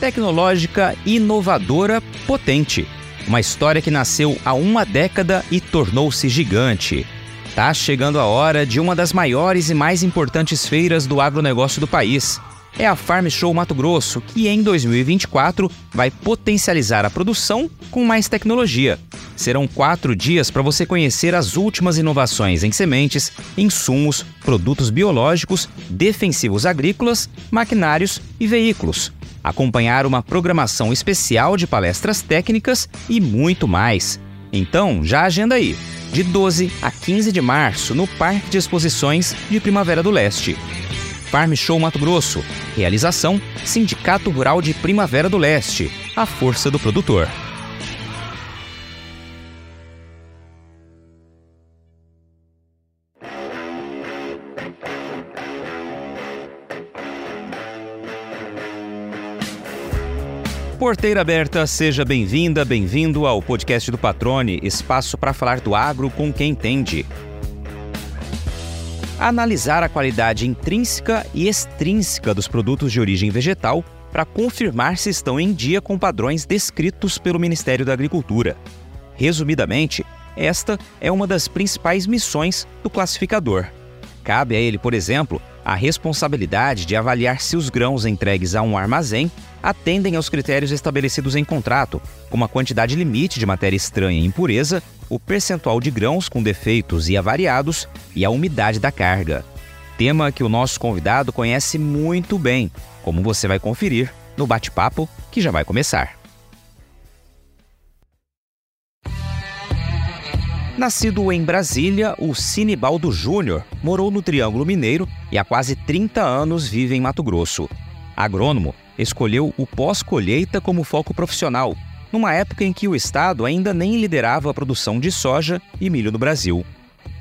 Tecnológica, inovadora, potente. Uma história que nasceu há uma década e tornou-se gigante. Tá chegando a hora de uma das maiores e mais importantes feiras do agronegócio do país. É a Farm Show Mato Grosso, que em 2024 vai potencializar a produção com mais tecnologia. Serão quatro dias para você conhecer as últimas inovações em sementes, insumos, produtos biológicos, defensivos agrícolas, maquinários e veículos. Acompanhar uma programação especial de palestras técnicas e muito mais. Então, já agenda aí de 12 a 15 de março no Parque de Exposições de Primavera do Leste. Farm Show Mato Grosso. Realização: Sindicato Rural de Primavera do Leste. A força do produtor. Porteira aberta, seja bem-vinda, bem-vindo ao podcast do Patrone, espaço para falar do agro com quem entende. Analisar a qualidade intrínseca e extrínseca dos produtos de origem vegetal para confirmar se estão em dia com padrões descritos pelo Ministério da Agricultura. Resumidamente, esta é uma das principais missões do classificador. Cabe a ele, por exemplo, a responsabilidade de avaliar se os grãos entregues a um armazém atendem aos critérios estabelecidos em contrato, como a quantidade limite de matéria estranha e impureza, o percentual de grãos com defeitos e avariados e a umidade da carga. Tema que o nosso convidado conhece muito bem, como você vai conferir no bate-papo que já vai começar. Nascido em Brasília, o Sinibaldo Júnior morou no Triângulo Mineiro e há quase 30 anos vive em Mato Grosso. Agrônomo, escolheu o pós-colheita como foco profissional, numa época em que o Estado ainda nem liderava a produção de soja e milho no Brasil.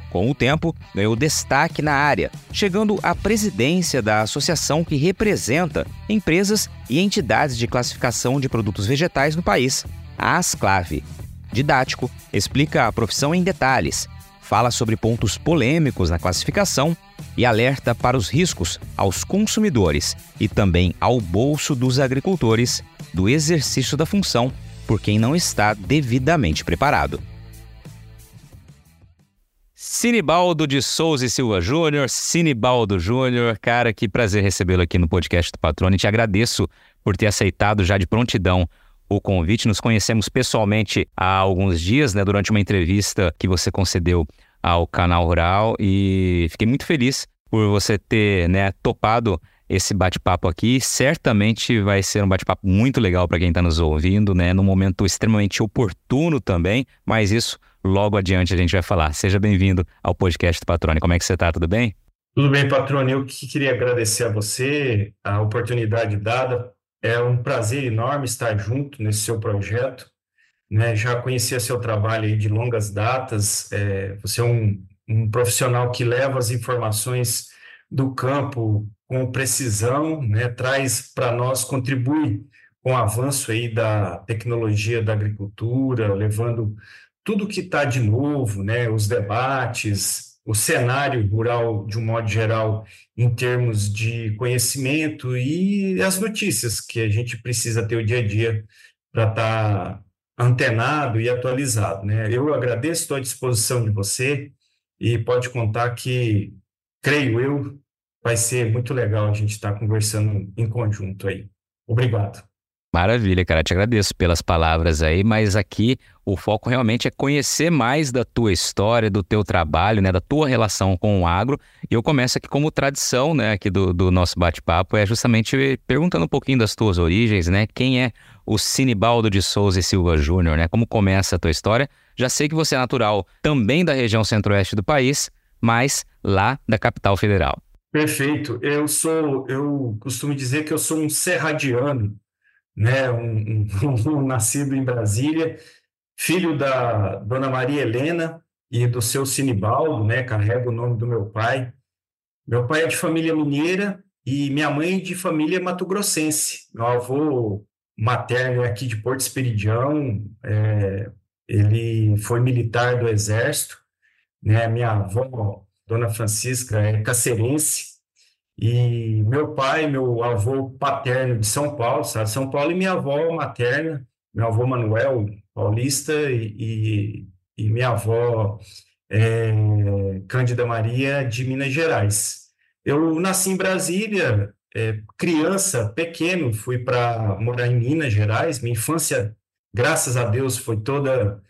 Com o tempo, ganhou destaque na área, chegando à presidência da associação que representa empresas e entidades de classificação de produtos vegetais no país, a Asclave. Didático, explica a profissão em detalhes, fala sobre pontos polêmicos na classificação e alerta para os riscos aos consumidores e também ao bolso dos agricultores do exercício da função por quem não está devidamente preparado. Sinibaldo de Souza e Silva Júnior, Sinibaldo Júnior, cara, que prazer recebê-lo aqui no podcast do Patrone. Te agradeço por ter aceitado já de prontidão o convite. Nos conhecemos pessoalmente há alguns dias, né, durante uma entrevista que você concedeu ao canal Rural e fiquei muito feliz por você ter né, topado esse bate-papo aqui. Certamente vai ser um bate-papo muito legal para quem está nos ouvindo, né? Num momento extremamente oportuno também, mas isso logo adiante a gente vai falar. Seja bem-vindo ao podcast do Patrone. Como é que você está? Tudo bem? Tudo bem, Patrone. Eu que queria agradecer a você a oportunidade dada é um prazer enorme estar junto nesse seu projeto. Né? Já conhecia seu trabalho de longas datas. É, você é um, um profissional que leva as informações do campo com precisão, né? traz para nós, contribui com o avanço aí da tecnologia da agricultura, levando tudo que está de novo, né? os debates, o cenário rural, de um modo geral, em termos de conhecimento e as notícias que a gente precisa ter o dia a dia para estar tá antenado e atualizado. Né? Eu agradeço, estou à disposição de você e pode contar que, creio eu, vai ser muito legal a gente estar tá conversando em conjunto aí. Obrigado. Maravilha, cara. Te agradeço pelas palavras aí, mas aqui o foco realmente é conhecer mais da tua história, do teu trabalho, né, da tua relação com o agro. E eu começo aqui como tradição, né, aqui do, do nosso bate-papo, é justamente perguntando um pouquinho das tuas origens, né? Quem é o Sinibaldo de Souza e Silva Júnior, né? Como começa a tua história? Já sei que você é natural também da região centro-oeste do país, mas lá da capital federal. Perfeito. Eu sou, eu costumo dizer que eu sou um serradiano né, um, um, um, nascido em Brasília, filho da Dona Maria Helena e do seu Sinibaldo, né, carrega o nome do meu pai. Meu pai é de família mineira e minha mãe de família mato-grossense. Meu avô materno é aqui de Porto Esperidião, é, ele foi militar do Exército, né, minha avó, Dona Francisca, é cacerense, E meu pai, meu avô paterno de São Paulo, sabe? São Paulo, e minha avó materna, meu avô Manuel, paulista, e, e, e minha avó é, Cândida Maria, de Minas Gerais. Eu nasci em Brasília, é, criança, pequeno, fui para morar em Minas Gerais. Minha infância, graças a Deus, foi toda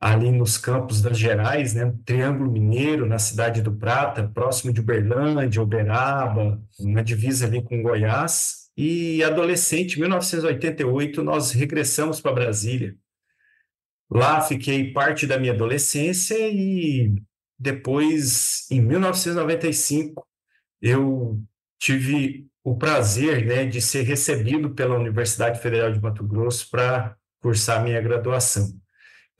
ali nos campos das Gerais, né? Triângulo Mineiro, na cidade do Prata, próximo de Uberlândia, Uberaba, na divisa ali com Goiás. E adolescente, 1988, nós regressamos para Brasília. Lá fiquei parte da minha adolescência e depois, em 1995, eu tive o prazer né, de ser recebido pela Universidade Federal de Mato Grosso para cursar minha graduação.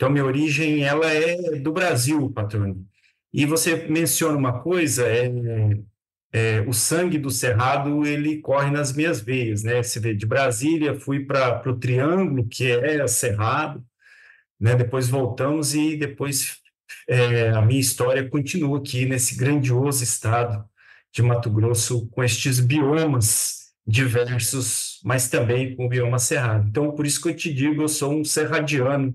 Então, minha origem ela é do Brasil, patrônio. E você menciona uma coisa, é, é, o sangue do Cerrado ele corre nas minhas veias, né? Você vê, de Brasília fui para o Triângulo, que é Cerrado, né? Depois voltamos e depois é, a minha história continua aqui nesse grandioso estado de Mato Grosso com estes biomas diversos, mas também com o bioma cerrado. Então, por isso que eu te digo, eu sou um serradiano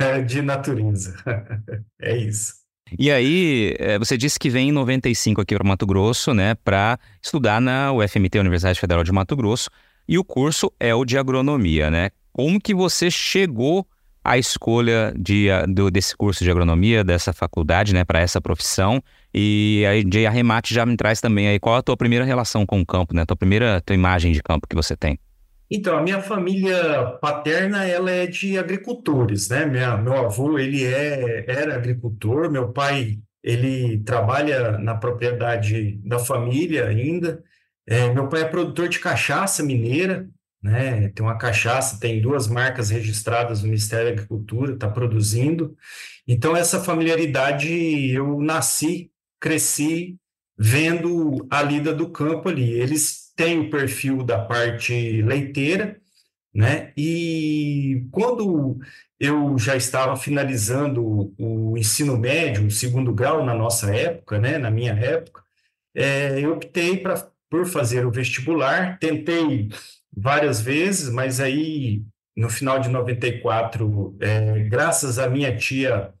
de natureza. é isso. E aí, eh, você disse que vem em 95 aqui para Mato Grosso, né, para estudar na UFMT, Universidade Federal de Mato Grosso, e o curso é o de agronomia, né? Como que você chegou à escolha de, do, desse curso de agronomia, dessa faculdade, né, para essa profissão? E aí, de arremate, já me traz também aí qual a tua primeira relação com o campo, né? Tua primeira tua imagem de campo que você tem. Então, a minha família paterna, ela é de agricultores, né? Minha, meu avô, ele é, era agricultor, meu pai, ele trabalha na propriedade da família ainda. É, meu pai é produtor de cachaça mineira, né? Tem uma cachaça, tem duas marcas registradas no Ministério da Agricultura, está produzindo. Então, essa familiaridade, eu nasci, cresci vendo a lida do campo ali. Eles tem o perfil da parte leiteira, né? E quando eu já estava finalizando o ensino médio, o segundo grau na nossa época, né? Na minha época, é, eu optei pra, por fazer o vestibular, tentei várias vezes, mas aí no final de 94, é, graças à minha tia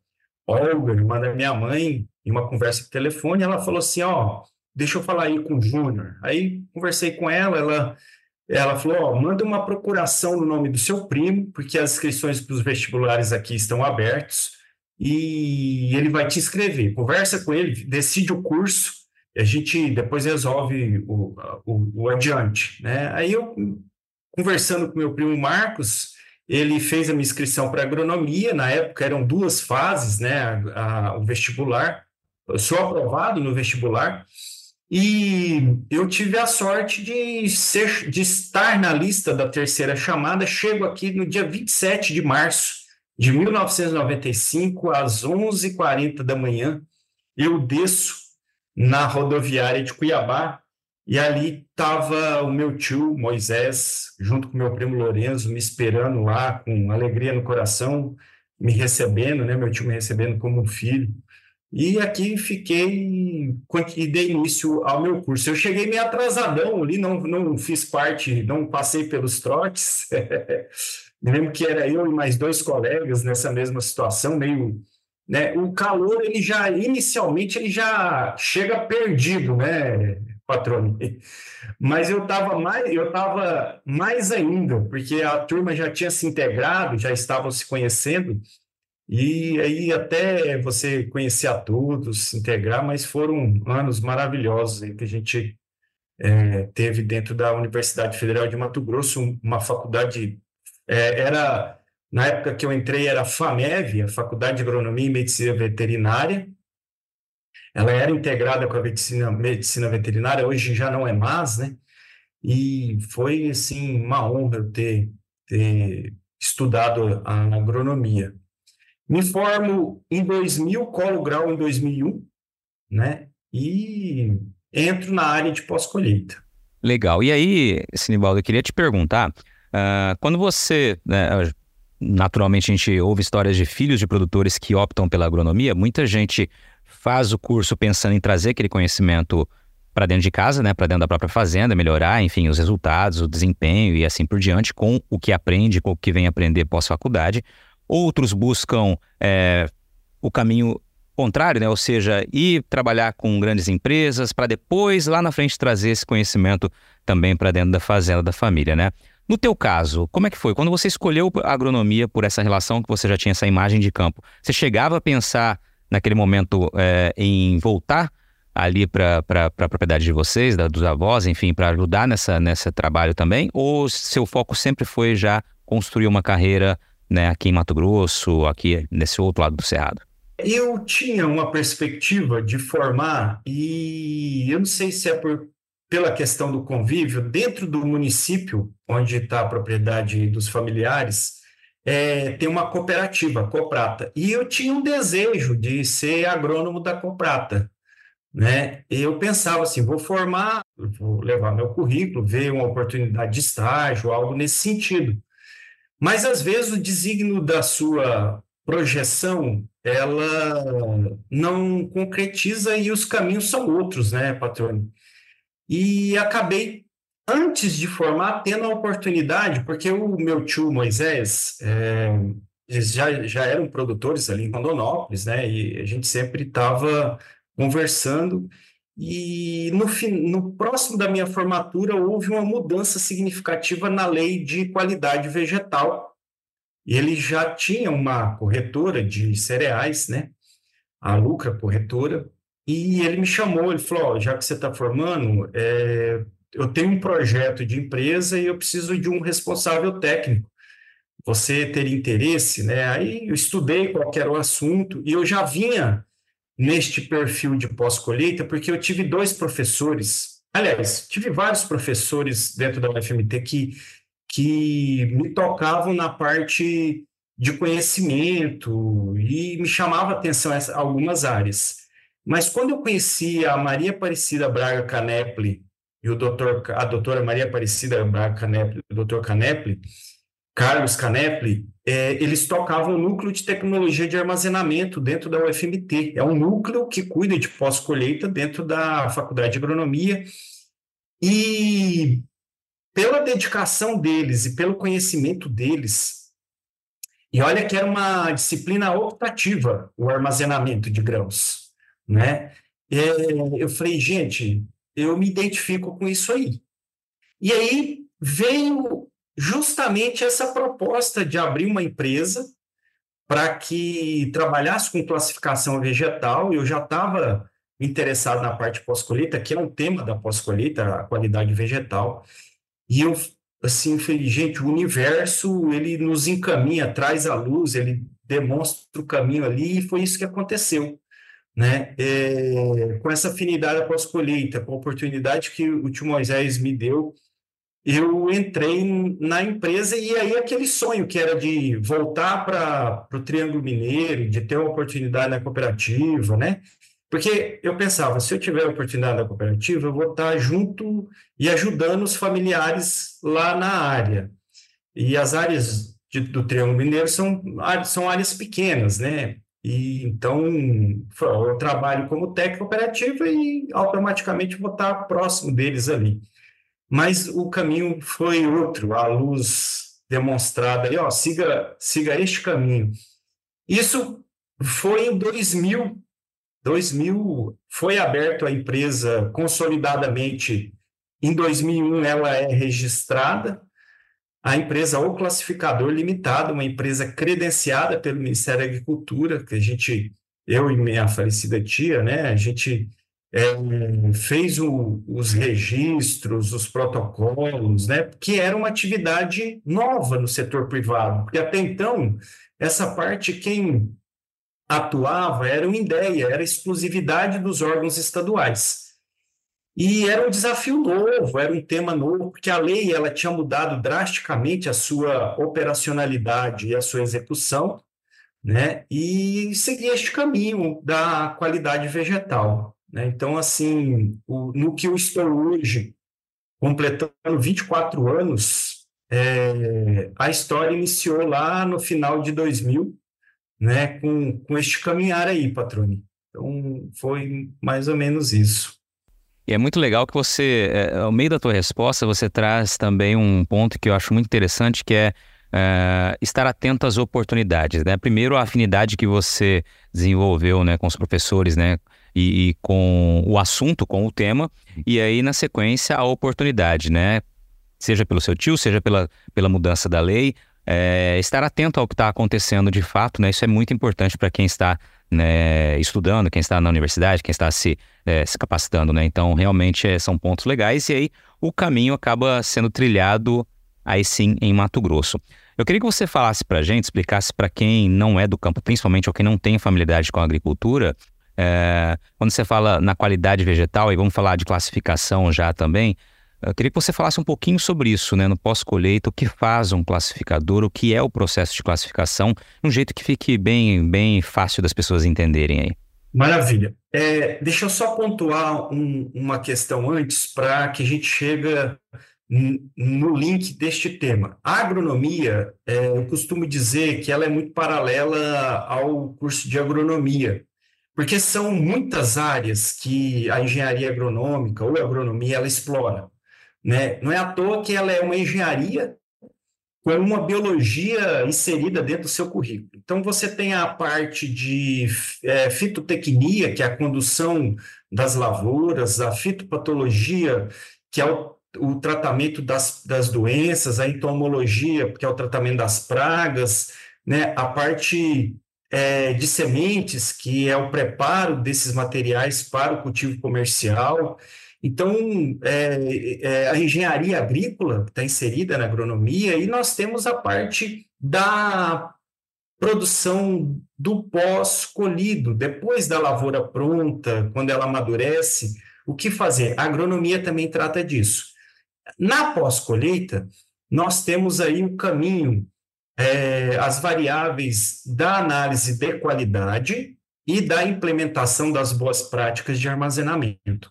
Olga, irmã da minha mãe, em uma conversa por telefone, ela falou assim, ó, deixa eu falar aí com o Júnior. Aí conversei com ela, ela, ela falou, ó, manda uma procuração no nome do seu primo, porque as inscrições para os vestibulares aqui estão abertos, e ele vai te inscrever. Conversa com ele, decide o curso, e a gente depois resolve o, o, o adiante. Né? Aí eu, conversando com meu primo Marcos, ele fez a minha inscrição para agronomia, na época eram duas fases, né, a, a, o vestibular, eu sou aprovado no vestibular, e eu tive a sorte de, ser, de estar na lista da terceira chamada. Chego aqui no dia 27 de março de 1995, às 11h40 da manhã. Eu desço na rodoviária de Cuiabá e ali estava o meu tio Moisés, junto com meu primo Lorenzo, me esperando lá com alegria no coração, me recebendo, né? Meu tio me recebendo como um filho. E aqui fiquei e dei início ao meu curso. Eu cheguei meio atrasadão ali, não, não fiz parte, não passei pelos trotes. Me lembro que era eu e mais dois colegas nessa mesma situação, meio, né? O calor ele já inicialmente ele já chega perdido, né, patrônio? Mas eu estava mais, eu estava mais ainda, porque a turma já tinha se integrado, já estavam se conhecendo. E aí até você conhecer a todos, se integrar, mas foram anos maravilhosos que a gente é, teve dentro da Universidade Federal de Mato Grosso, uma faculdade, é, era, na época que eu entrei, era a FAMEV, a Faculdade de Agronomia e Medicina Veterinária, ela era integrada com a medicina, medicina veterinária, hoje já não é mais, né? E foi, assim, uma honra ter, ter estudado a agronomia. Me formo em 2000, colo grau em 2001, né? E entro na área de pós-colheita. Legal. E aí, Sinibaldo, eu queria te perguntar, uh, quando você, né, naturalmente a gente ouve histórias de filhos de produtores que optam pela agronomia, muita gente faz o curso pensando em trazer aquele conhecimento para dentro de casa, né, para dentro da própria fazenda, melhorar, enfim, os resultados, o desempenho e assim por diante, com o que aprende, com o que vem aprender pós-faculdade. Outros buscam é, o caminho contrário, né? ou seja, ir trabalhar com grandes empresas para depois, lá na frente, trazer esse conhecimento também para dentro da fazenda da família. Né? No teu caso, como é que foi? Quando você escolheu a agronomia por essa relação que você já tinha essa imagem de campo, você chegava a pensar naquele momento é, em voltar ali para a propriedade de vocês, da, dos avós, enfim, para ajudar nessa, nesse trabalho também? Ou seu foco sempre foi já construir uma carreira né, aqui em Mato Grosso, aqui nesse outro lado do Cerrado? Eu tinha uma perspectiva de formar, e eu não sei se é por, pela questão do convívio, dentro do município onde está a propriedade dos familiares, é, tem uma cooperativa, Coprata, e eu tinha um desejo de ser agrônomo da Coprata. Né? Eu pensava assim, vou formar, vou levar meu currículo, ver uma oportunidade de estágio, algo nesse sentido. Mas às vezes o desígnio da sua projeção ela não concretiza e os caminhos são outros, né, patrônio? E acabei, antes de formar, tendo a oportunidade, porque o meu tio Moisés, é, eles já, já eram produtores ali em Rondonópolis, né, e a gente sempre estava conversando, e no, no próximo da minha formatura houve uma mudança significativa na lei de qualidade vegetal, ele já tinha uma corretora de cereais, né? A Lucra Corretora, e ele me chamou, ele falou, oh, já que você está formando, é, eu tenho um projeto de empresa e eu preciso de um responsável técnico. Você teria interesse, né? Aí eu estudei qual era o assunto e eu já vinha neste perfil de pós-colheita porque eu tive dois professores, aliás, tive vários professores dentro da UFMT que que me tocavam na parte de conhecimento e me chamava atenção essa, algumas áreas. Mas quando eu conheci a Maria Aparecida Braga Canepli e o doutor, a doutora Maria Aparecida Braga Canepli, o doutor Canepli, Carlos Canepli, é, eles tocavam o núcleo de tecnologia de armazenamento dentro da UFMT. É um núcleo que cuida de pós-colheita dentro da Faculdade de Agronomia. E pela dedicação deles e pelo conhecimento deles, e olha que era uma disciplina optativa, o armazenamento de grãos, né? É, eu falei, gente, eu me identifico com isso aí. E aí veio justamente essa proposta de abrir uma empresa para que trabalhasse com classificação vegetal. Eu já estava interessado na parte pós-colheita, que é um tema da pós-colheita, a qualidade vegetal. E eu, assim, falei, gente, o universo, ele nos encaminha, traz a luz, ele demonstra o caminho ali, e foi isso que aconteceu. Né? É, com essa afinidade após colheita, com a oportunidade que o tio Moisés me deu, eu entrei na empresa e aí aquele sonho que era de voltar para o Triângulo Mineiro, de ter uma oportunidade na cooperativa, né? Porque eu pensava, se eu tiver oportunidade da cooperativa, eu vou estar junto e ajudando os familiares lá na área. E as áreas de, do Triângulo Mineiro são, são áreas pequenas, né? E então eu trabalho como técnico operativo e automaticamente vou estar próximo deles ali. Mas o caminho foi outro, a luz demonstrada aí, ó, siga, siga este caminho. Isso foi em 2000 2000 foi aberto a empresa consolidadamente. Em 2001 ela é registrada. A empresa O Classificador Limitado, uma empresa credenciada pelo Ministério da Agricultura, que a gente, eu e minha falecida tia, né, a gente é, fez o, os registros, os protocolos, né, que era uma atividade nova no setor privado, porque até então essa parte quem atuava era uma ideia, era exclusividade dos órgãos estaduais. E era um desafio novo, era um tema novo, porque a lei ela tinha mudado drasticamente a sua operacionalidade e a sua execução, né? E seguia este caminho da qualidade vegetal. Né? Então, assim, o, no que eu estou hoje, completando 24 anos, é, a história iniciou lá no final de 2000, né, com, com este caminhar aí, Patrone. Então, foi mais ou menos isso. E é muito legal que você, é, ao meio da tua resposta, você traz também um ponto que eu acho muito interessante, que é, é estar atento às oportunidades, né? Primeiro, a afinidade que você desenvolveu, né, com os professores, né, e, e com o assunto, com o tema, e aí, na sequência, a oportunidade, né? Seja pelo seu tio, seja pela, pela mudança da lei, é, estar atento ao que está acontecendo de fato, né? Isso é muito importante para quem está né, estudando, quem está na universidade, quem está se, é, se capacitando, né? Então, realmente é, são pontos legais e aí o caminho acaba sendo trilhado aí sim em Mato Grosso. Eu queria que você falasse para a gente, explicasse para quem não é do campo, principalmente ou quem não tem familiaridade com a agricultura, é, quando você fala na qualidade vegetal, e vamos falar de classificação já também, eu queria que você falasse um pouquinho sobre isso, né, no pós-colheita, o que faz um classificador, o que é o processo de classificação, de um jeito que fique bem, bem fácil das pessoas entenderem aí. Maravilha. É, deixa eu só pontuar um, uma questão antes para que a gente chega no link deste tema. A agronomia, é, eu costumo dizer que ela é muito paralela ao curso de agronomia, porque são muitas áreas que a engenharia agronômica ou a agronomia ela explora. Né? Não é à toa que ela é uma engenharia com uma biologia inserida dentro do seu currículo. Então, você tem a parte de é, fitotecnia, que é a condução das lavouras, a fitopatologia, que é o, o tratamento das, das doenças, a entomologia, que é o tratamento das pragas, né? a parte é, de sementes, que é o preparo desses materiais para o cultivo comercial, então, é, é, a engenharia agrícola está inserida na agronomia e nós temos a parte da produção do pós-colhido, depois da lavoura pronta, quando ela amadurece, o que fazer? A agronomia também trata disso. Na pós-colheita, nós temos aí o caminho, é, as variáveis da análise de qualidade e da implementação das boas práticas de armazenamento.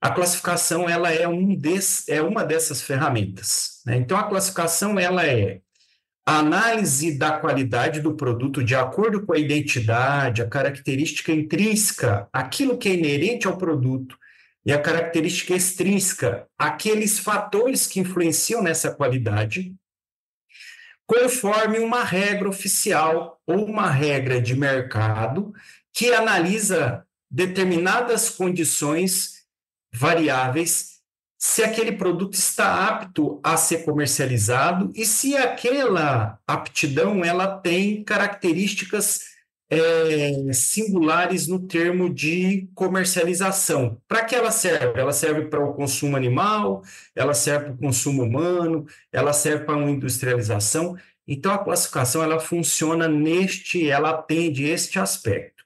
A classificação ela é, um des, é uma dessas ferramentas. Né? Então, a classificação ela é a análise da qualidade do produto de acordo com a identidade, a característica intrínseca, aquilo que é inerente ao produto, e a característica extrínseca, aqueles fatores que influenciam nessa qualidade, conforme uma regra oficial ou uma regra de mercado que analisa determinadas condições variáveis se aquele produto está apto a ser comercializado e se aquela aptidão ela tem características é, singulares no termo de comercialização. Para que ela serve? Ela serve para o consumo animal, ela serve para o consumo humano, ela serve para uma industrialização. Então a classificação ela funciona neste, ela atende este aspecto.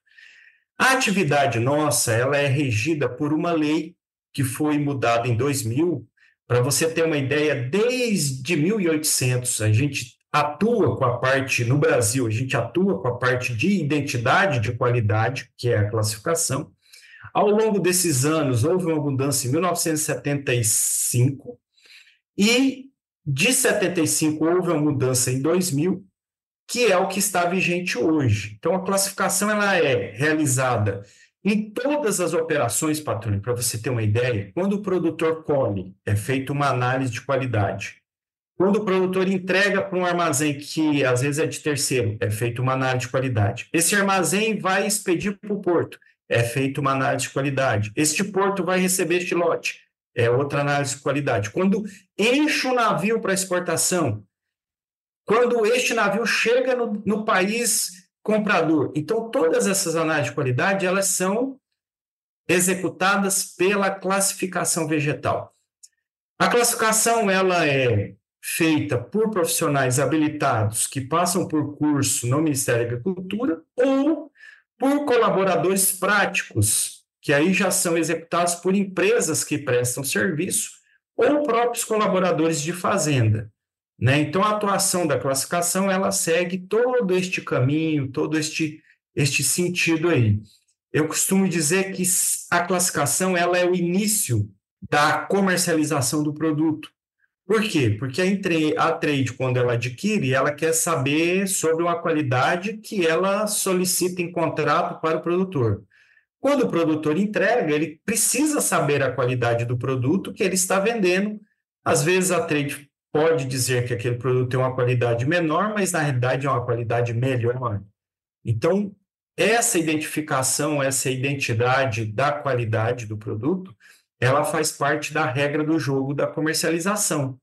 A atividade nossa ela é regida por uma lei que foi mudado em 2000, para você ter uma ideia, desde 1800 a gente atua com a parte, no Brasil, a gente atua com a parte de identidade de qualidade, que é a classificação. Ao longo desses anos, houve uma mudança em 1975, e de 75 houve uma mudança em 2000, que é o que está vigente hoje. Então, a classificação ela é realizada em todas as operações, patrônio, para você ter uma ideia, quando o produtor colhe, é feita uma análise de qualidade. Quando o produtor entrega para um armazém que às vezes é de terceiro, é feita uma análise de qualidade. Esse armazém vai expedir para o porto, é feita uma análise de qualidade. Este porto vai receber este lote, é outra análise de qualidade. Quando enche o navio para exportação, quando este navio chega no, no país comprador. Então, todas essas análises de qualidade, elas são executadas pela classificação vegetal. A classificação, ela é feita por profissionais habilitados que passam por curso no Ministério da Agricultura ou por colaboradores práticos, que aí já são executados por empresas que prestam serviço ou próprios colaboradores de fazenda. Né? Então, a atuação da classificação ela segue todo este caminho, todo este, este sentido aí. Eu costumo dizer que a classificação ela é o início da comercialização do produto. Por quê? Porque a, trade, quando ela adquire, ela quer saber sobre uma qualidade que ela solicita em contrato para o produtor. Quando o produtor entrega, ele precisa saber a qualidade do produto que ele está vendendo. Às vezes a trade pode dizer que aquele produto tem uma qualidade menor, mas na realidade é uma qualidade melhor. Então, essa identificação, essa identidade da qualidade do produto, ela faz parte da regra do jogo da comercialização,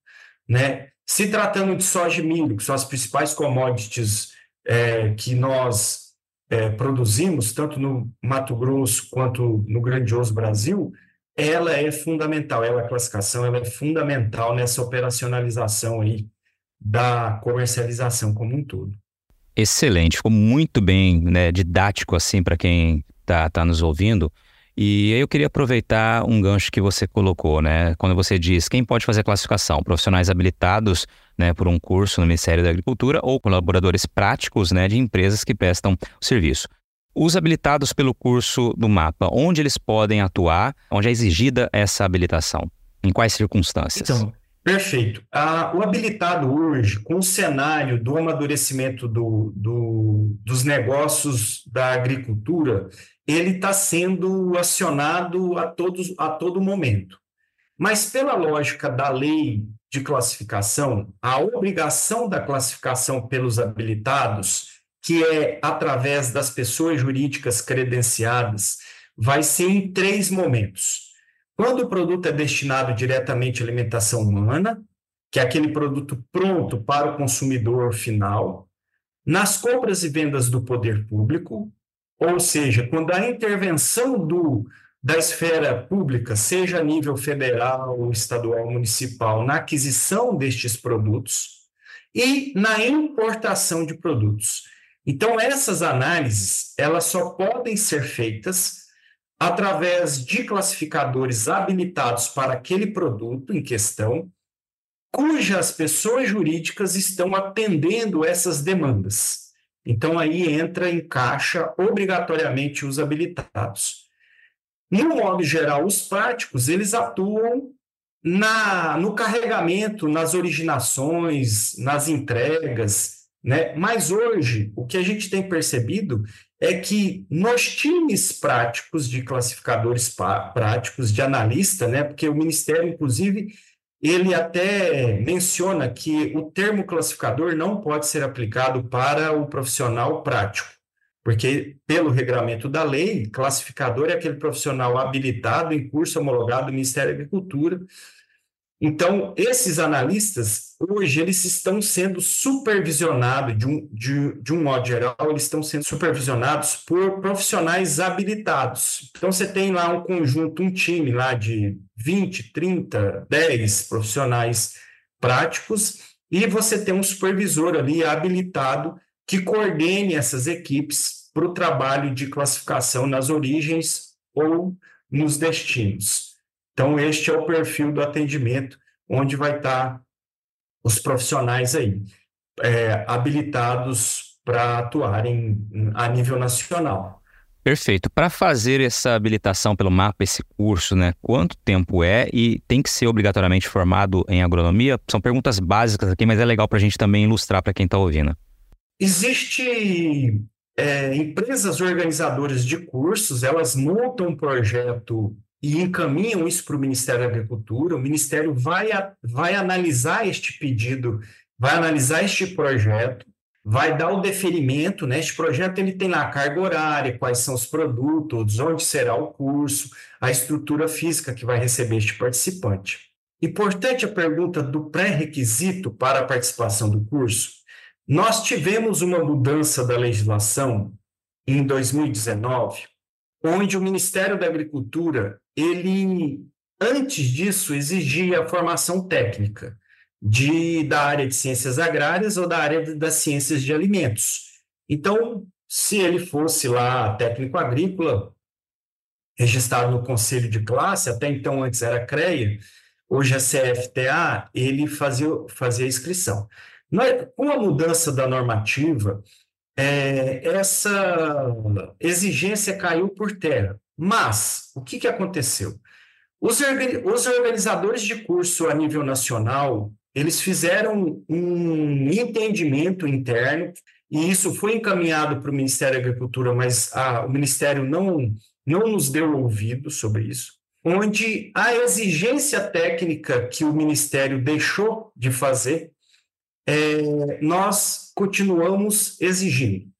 né? Se tratando de soja e milho, que são as principais commodities é, que nós é, produzimos, tanto no Mato Grosso quanto no grandioso Brasil, ela é fundamental, ela, a classificação ela é fundamental nessa operacionalização aí da comercialização como um todo. Excelente, ficou muito bem né, didático assim para quem está tá nos ouvindo. E eu queria aproveitar um gancho que você colocou, né? Quando você diz quem pode fazer classificação, profissionais habilitados né, por um curso no Ministério da Agricultura ou colaboradores práticos né, de empresas que prestam o serviço. Os habilitados pelo curso do MAPA, onde eles podem atuar, onde é exigida essa habilitação? Em quais circunstâncias? Então, perfeito. Ah, o habilitado hoje, com o cenário do amadurecimento do, do, dos negócios da agricultura, ele está sendo acionado a, todos, a todo momento. Mas, pela lógica da lei de classificação, a obrigação da classificação pelos habilitados, que é através das pessoas jurídicas credenciadas, vai ser em três momentos. Quando o produto é destinado diretamente à alimentação humana, que é aquele produto pronto para o consumidor final, nas compras e vendas do poder público, ou seja, quando a intervenção do, da esfera pública, seja a nível federal, estadual, municipal, na aquisição destes produtos e na importação de produtos. Então, essas análises, elas só podem ser feitas através de classificadores habilitados para aquele produto em questão, cujas pessoas jurídicas estão atendendo essas demandas. Então, aí entra em caixa obrigatoriamente os habilitados. No modo geral, os práticos, eles atuam na, no carregamento, nas originações, nas entregas, né? Mas hoje, o que a gente tem percebido é que nos times práticos de classificadores práticos, de analista, né? Porque o Ministério, inclusive, ele até menciona que o termo classificador não pode ser aplicado para o profissional prático, porque, pelo regramento da lei, classificador é aquele profissional habilitado em curso homologado do Ministério da Agricultura então, esses analistas, hoje, eles estão sendo supervisionados, de um, de, de um modo geral, eles estão sendo supervisionados por profissionais habilitados. Então, você tem lá um conjunto, um time lá de 20, 30, 10 profissionais práticos, e você tem um supervisor ali habilitado que coordene essas equipes para o trabalho de classificação nas origens ou nos destinos. Então, este é o perfil do atendimento, onde vai estar os profissionais aí, é, habilitados para atuarem a nível nacional. Perfeito. Para fazer essa habilitação pelo mapa, esse curso, né? Quanto tempo é e tem que ser obrigatoriamente formado em agronomia? São perguntas básicas aqui, mas é legal para a gente também ilustrar para quem está ouvindo. Existe é, empresas organizadoras de cursos, elas montam um projeto e encaminham isso para o Ministério da Agricultura. O Ministério vai, a, vai analisar este pedido, vai analisar este projeto, vai dar o deferimento. Né? Este projeto ele tem lá a carga horária, quais são os produtos, onde será o curso, a estrutura física que vai receber este participante. Importante a pergunta do pré-requisito para a participação do curso. Nós tivemos uma mudança da legislação em 2019, onde o Ministério da Agricultura ele, antes disso, exigia a formação técnica de, da área de ciências agrárias ou da área das ciências de alimentos. Então, se ele fosse lá técnico agrícola, registrado no conselho de classe, até então antes era CREA, hoje é CFTA, ele fazia, fazia a inscrição. Com a mudança da normativa, é, essa exigência caiu por terra. Mas, o que, que aconteceu? Os, os organizadores de curso a nível nacional, eles fizeram um entendimento interno e isso foi encaminhado para o Ministério da Agricultura, mas a, o Ministério não, não nos deu ouvido sobre isso, onde a exigência técnica que o Ministério deixou de fazer, é, nós continuamos exigindo.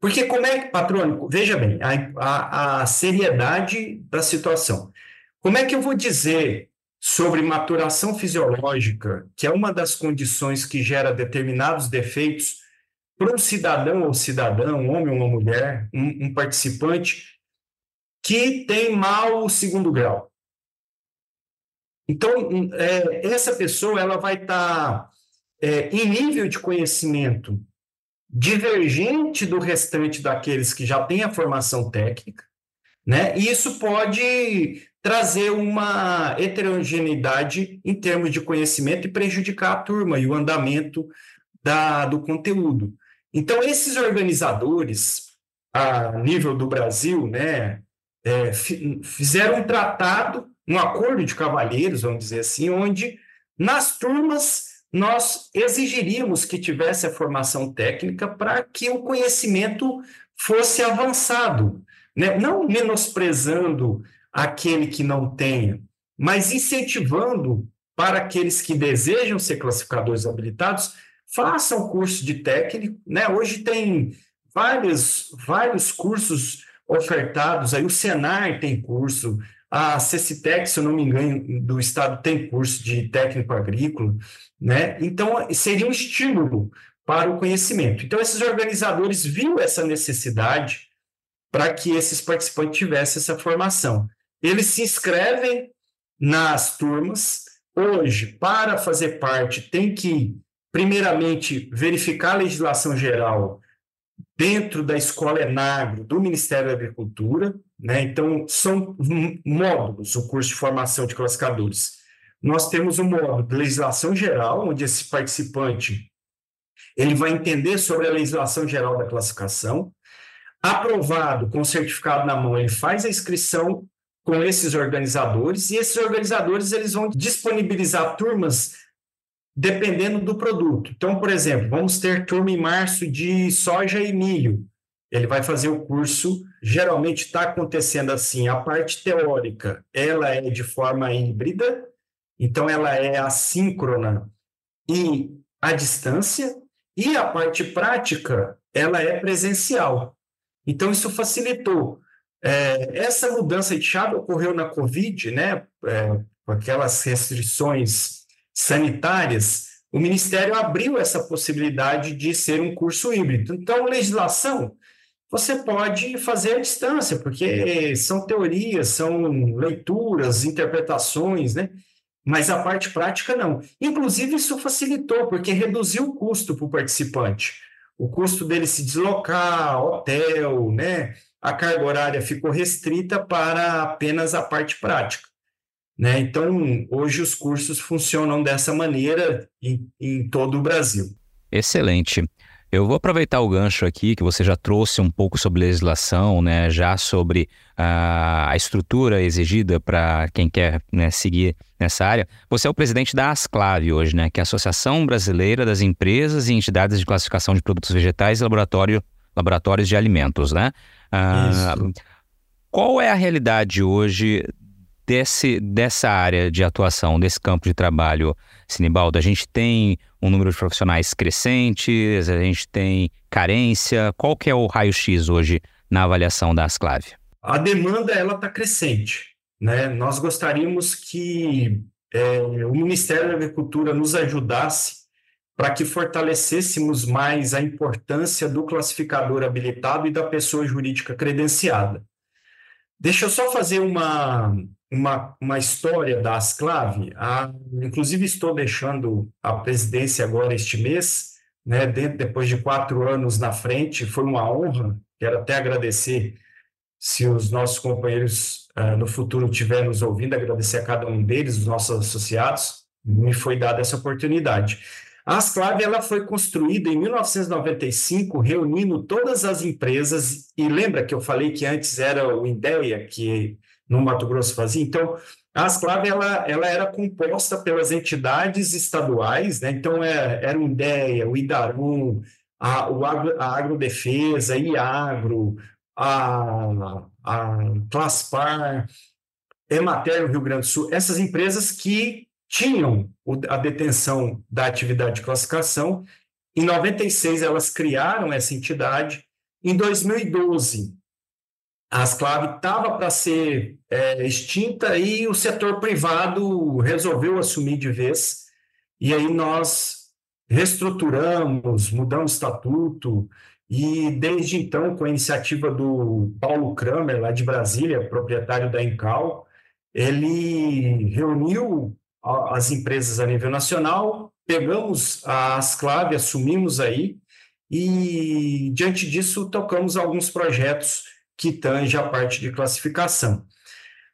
Porque como é que, patrônico, veja bem, a, a, a seriedade da situação. Como é que eu vou dizer sobre maturação fisiológica, que é uma das condições que gera determinados defeitos para um cidadão ou cidadã, um homem ou uma mulher, um, um participante que tem mal o segundo grau. Então, é, essa pessoa ela vai estar tá, é, em nível de conhecimento divergente do restante daqueles que já têm a formação técnica, né? E isso pode trazer uma heterogeneidade em termos de conhecimento e prejudicar a turma e o andamento da, do conteúdo. Então, esses organizadores, a nível do Brasil, né, é, fizeram um tratado, um acordo de cavalheiros, vamos dizer assim, onde nas turmas nós exigiríamos que tivesse a formação técnica para que o conhecimento fosse avançado, né? não menosprezando aquele que não tenha, mas incentivando para aqueles que desejam ser classificadores habilitados, façam curso de técnico. Né? Hoje tem vários, vários cursos ofertados, aí o Senar tem curso, a CECITEC, se eu não me engano, do Estado tem curso de técnico agrícola, né? Então, seria um estímulo para o conhecimento. Então, esses organizadores viram essa necessidade para que esses participantes tivessem essa formação. Eles se inscrevem nas turmas. Hoje, para fazer parte, tem que, primeiramente, verificar a legislação geral dentro da escola Enagro do Ministério da Agricultura. Né? Então, são módulos o curso de formação de classificadores. Nós temos um módulo de legislação geral, onde esse participante ele vai entender sobre a legislação geral da classificação. Aprovado, com certificado na mão, ele faz a inscrição com esses organizadores e esses organizadores eles vão disponibilizar turmas dependendo do produto. Então, por exemplo, vamos ter turma em março de soja e milho. Ele vai fazer o curso, geralmente está acontecendo assim, a parte teórica, ela é de forma híbrida, então ela é assíncrona e à distância, e a parte prática, ela é presencial. Então, isso facilitou é, essa mudança de chave ocorreu na Covid, né, é, com aquelas restrições sanitárias, o Ministério abriu essa possibilidade de ser um curso híbrido. Então, legislação, você pode fazer à distância, porque são teorias, são leituras, interpretações, né? Mas a parte prática não. Inclusive, isso facilitou, porque reduziu o custo para o participante. O custo dele se deslocar, hotel, né? a carga horária ficou restrita para apenas a parte prática. Né? Então, hoje os cursos funcionam dessa maneira em, em todo o Brasil. Excelente. Eu vou aproveitar o gancho aqui que você já trouxe um pouco sobre legislação, né, já sobre uh, a estrutura exigida para quem quer né, seguir nessa área. Você é o presidente da ASCLAVE hoje, né, que é a Associação Brasileira das Empresas e Entidades de Classificação de Produtos Vegetais e Laboratório, Laboratórios de Alimentos, né? Ah, qual é a realidade hoje desse, dessa área de atuação, desse campo de trabalho, Sinibaldo? A gente tem um número de profissionais crescentes, a gente tem carência. Qual que é o raio-x hoje na avaliação da Asclave? A demanda ela está crescente. Né? Nós gostaríamos que é, o Ministério da Agricultura nos ajudasse para que fortalecêssemos mais a importância do classificador habilitado e da pessoa jurídica credenciada. Deixa eu só fazer uma, uma, uma história da Asclave. A, inclusive, estou deixando a presidência agora este mês, né, depois de quatro anos na frente. Foi uma honra, quero até agradecer, se os nossos companheiros uh, no futuro estiverem nos ouvindo, agradecer a cada um deles, os nossos associados, me foi dada essa oportunidade. A Asclave ela foi construída em 1995, reunindo todas as empresas, e lembra que eu falei que antes era o Indéia, que no Mato Grosso fazia? Então, a Asclave ela, ela era composta pelas entidades estaduais, né? então é, era o Indéia, o Idarum, a, o agro, a agrodefesa, Iagro, a, a Claspar, Emater Rio Grande do Sul, essas empresas que tinham a detenção da atividade de classificação. Em 96, elas criaram essa entidade. Em 2012, a Asclave estava para ser é, extinta e o setor privado resolveu assumir de vez. E aí nós reestruturamos, mudamos o estatuto, e desde então, com a iniciativa do Paulo Kramer, lá de Brasília, proprietário da Encal, ele reuniu as empresas a nível nacional, pegamos a Asclave, assumimos aí, e diante disso tocamos alguns projetos que tangem a parte de classificação.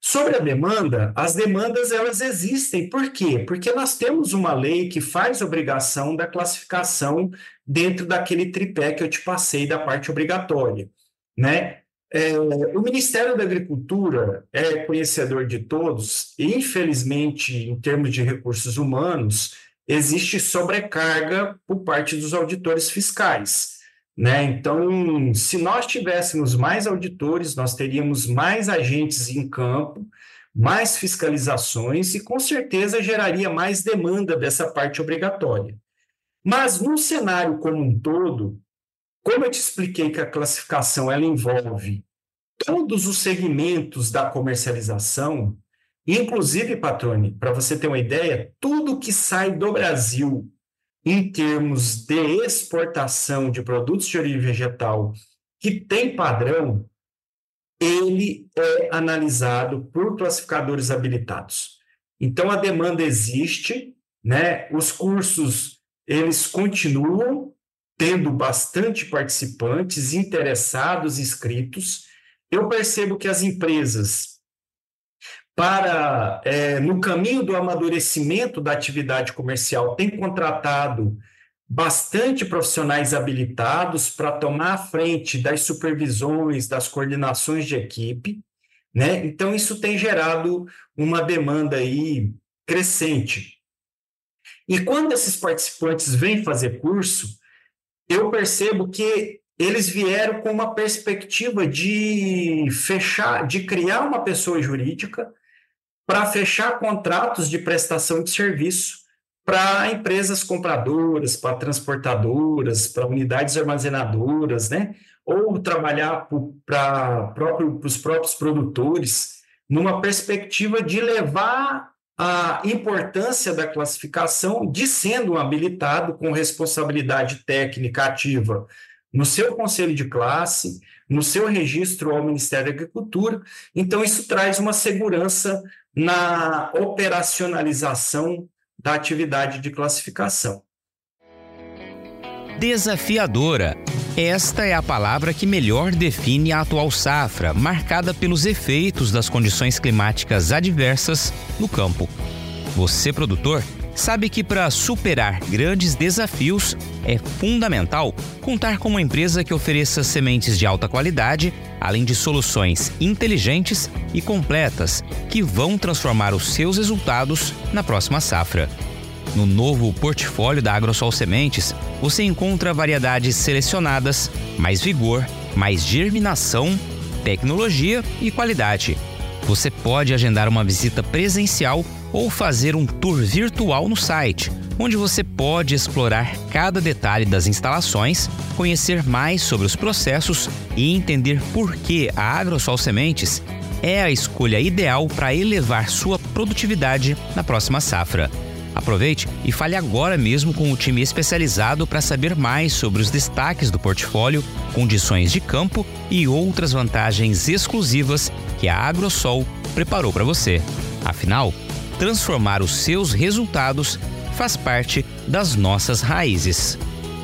Sobre a demanda, as demandas elas existem. Por quê? Porque nós temos uma lei que faz obrigação da classificação dentro daquele tripé que eu te passei da parte obrigatória, né? É, o Ministério da Agricultura é conhecedor de todos, e infelizmente, em termos de recursos humanos, existe sobrecarga por parte dos auditores fiscais. Né? Então, se nós tivéssemos mais auditores, nós teríamos mais agentes em campo, mais fiscalizações e com certeza geraria mais demanda dessa parte obrigatória. Mas no cenário como um todo, como eu te expliquei que a classificação ela envolve todos os segmentos da comercialização, inclusive, Patrone, para você ter uma ideia, tudo que sai do Brasil em termos de exportação de produtos de origem vegetal que tem padrão, ele é analisado por classificadores habilitados. Então a demanda existe, né? Os cursos eles continuam tendo bastante participantes interessados, inscritos. Eu percebo que as empresas para, é, no caminho do amadurecimento da atividade comercial, tem contratado bastante profissionais habilitados para tomar a frente das supervisões, das coordenações de equipe, né? Então, isso tem gerado uma demanda aí crescente. E quando esses participantes vêm fazer curso, eu percebo que eles vieram com uma perspectiva de fechar, de criar uma pessoa jurídica para fechar contratos de prestação de serviço para empresas compradoras, para transportadoras, para unidades armazenadoras, né? ou trabalhar para próprio, os próprios produtores, numa perspectiva de levar a importância da classificação de sendo um habilitado com responsabilidade técnica ativa no seu conselho de classe, no seu registro ao Ministério da Agricultura. Então, isso traz uma segurança na operacionalização da atividade de classificação. Desafiadora. Esta é a palavra que melhor define a atual safra, marcada pelos efeitos das condições climáticas adversas no campo. Você, produtor, sabe que para superar grandes desafios é fundamental contar com uma empresa que ofereça sementes de alta qualidade, além de soluções inteligentes e completas que vão transformar os seus resultados na próxima safra. No novo portfólio da Agrosol Sementes, você encontra variedades selecionadas, mais vigor, mais germinação, tecnologia e qualidade. Você pode agendar uma visita presencial ou fazer um tour virtual no site, onde você pode explorar cada detalhe das instalações, conhecer mais sobre os processos e entender por que a Agrosol Sementes é a escolha ideal para elevar sua produtividade na próxima safra. Aproveite e fale agora mesmo com o time especializado para saber mais sobre os destaques do portfólio, condições de campo e outras vantagens exclusivas que a Agrosol preparou para você. Afinal, transformar os seus resultados faz parte das nossas raízes.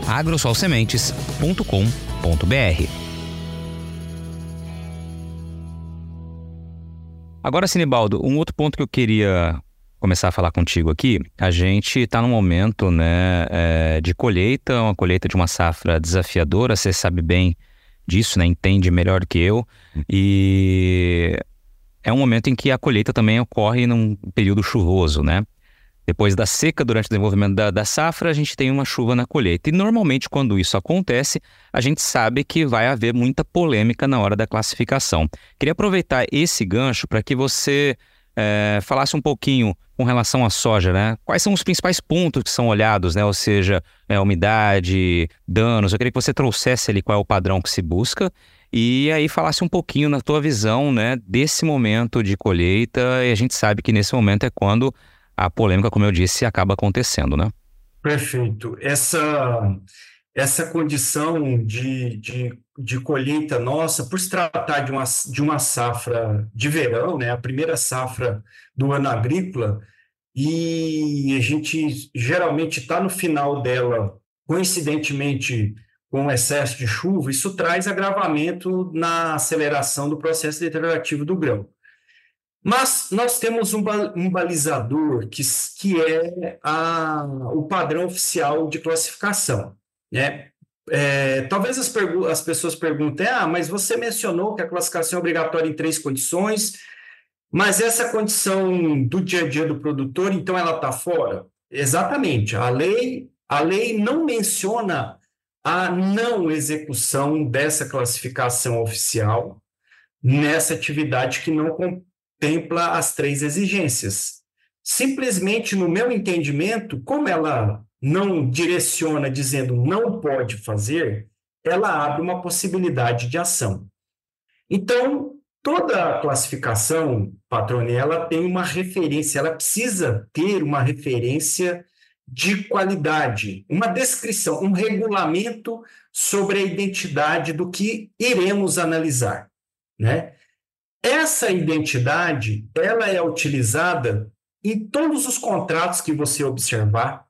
agrosolsementes.com.br Agora, Sinibaldo, um outro ponto que eu queria começar a falar contigo aqui, a gente está num momento né, é, de colheita, uma colheita de uma safra desafiadora, você sabe bem disso, né, entende melhor que eu, e é um momento em que a colheita também ocorre num período chuvoso, né? Depois da seca, durante o desenvolvimento da, da, safra, a gente tem uma chuva na colheita. E normalmente, quando isso acontece, a gente sabe que vai haver muita polêmica na hora da classificação. Queria aproveitar esse gancho para que você é, falasse um pouquinho com relação à soja, né? Quais são os principais pontos que são olhados, né? Ou seja, é, umidade, danos. Eu queria que você trouxesse ali qual é o padrão que se busca e aí falasse um pouquinho na tua visão, né, desse momento de colheita. E a gente sabe que nesse momento é quando a polêmica, como eu disse, acaba acontecendo, né? Perfeito. Essa, essa condição de, de, de colheita nossa, por se tratar de uma, de uma safra de verão, né, a primeira safra do ano agrícola, e a gente geralmente está no final dela, coincidentemente com excesso de chuva, isso traz agravamento na aceleração do processo deteriorativo do grão. Mas nós temos um, balizador que, que é a, o padrão oficial de classificação. Né? É, talvez as, as pessoas perguntem: ah, mas você mencionou que a classificação é obrigatória em três condições, mas essa condição do dia a dia do produtor, então ela está fora? Exatamente. A lei, a lei não menciona a não execução dessa classificação oficial nessa atividade que não, contempla as três exigências. Simplesmente, no meu entendimento, como ela não direciona dizendo não pode fazer, ela abre uma possibilidade de ação. Então, toda classificação, patrone, ela tem uma referência, ela precisa ter uma referência de qualidade, uma descrição, um regulamento sobre a identidade do que iremos analisar, né? Essa identidade, ela é utilizada em todos os contratos que você observar,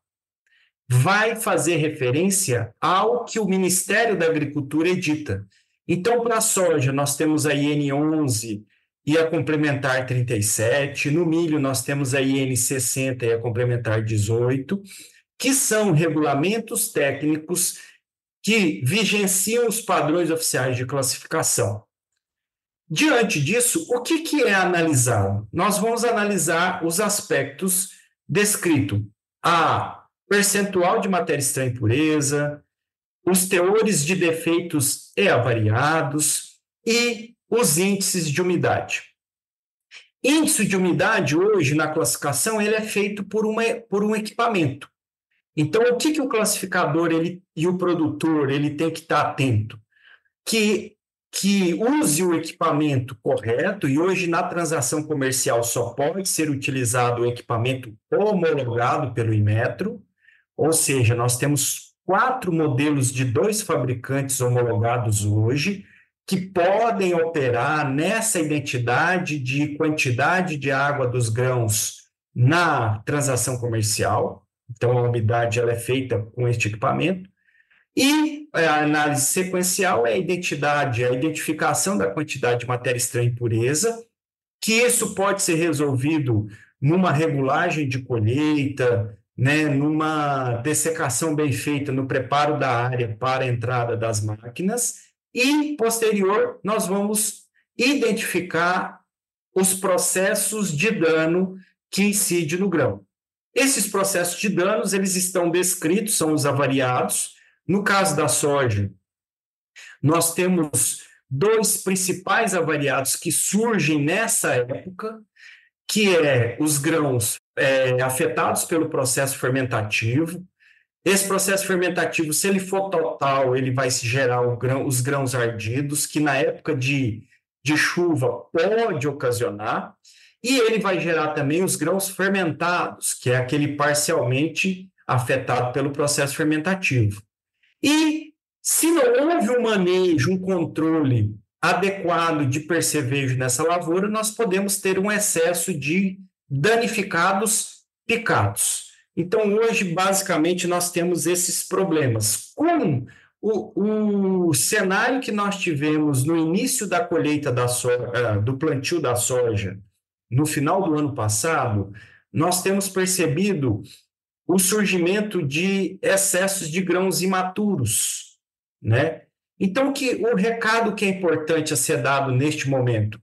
vai fazer referência ao que o Ministério da Agricultura edita. Então, para a soja, nós temos a IN11 e a complementar 37, no milho nós temos a IN60 e a complementar 18, que são regulamentos técnicos que vigenciam os padrões oficiais de classificação. Diante disso, o que, que é analisado? Nós vamos analisar os aspectos descritos. A percentual de matéria estranha impureza, os teores de defeitos e avariados e os índices de umidade. Índice de umidade, hoje, na classificação, ele é feito por, uma, por um equipamento. Então, o que, que o classificador ele, e o produtor ele tem que estar atento? Que que use o equipamento correto, e hoje na transação comercial só pode ser utilizado o equipamento homologado pelo Inmetro, ou seja, nós temos quatro modelos de dois fabricantes homologados hoje, que podem operar nessa identidade de quantidade de água dos grãos na transação comercial. Então, a umidade ela é feita com este equipamento. E a análise sequencial é a identidade, a identificação da quantidade de matéria estranha e impureza, que isso pode ser resolvido numa regulagem de colheita, né, numa dessecação bem feita no preparo da área para a entrada das máquinas, e posterior nós vamos identificar os processos de dano que incidem no grão. Esses processos de danos, eles estão descritos, são os avariados, no caso da soja, nós temos dois principais avariados que surgem nessa época, que é os grãos é, afetados pelo processo fermentativo. Esse processo fermentativo, se ele for total, ele vai se gerar grão, os grãos ardidos, que na época de, de chuva pode ocasionar, e ele vai gerar também os grãos fermentados, que é aquele parcialmente afetado pelo processo fermentativo. E se não houve um manejo, um controle adequado de percevejo nessa lavoura, nós podemos ter um excesso de danificados picados. Então, hoje, basicamente, nós temos esses problemas. Com o, o cenário que nós tivemos no início da colheita da soja, eh, do plantio da soja, no final do ano passado, nós temos percebido o surgimento de excessos de grãos imaturos, né? Então, que o recado que é importante a ser dado neste momento,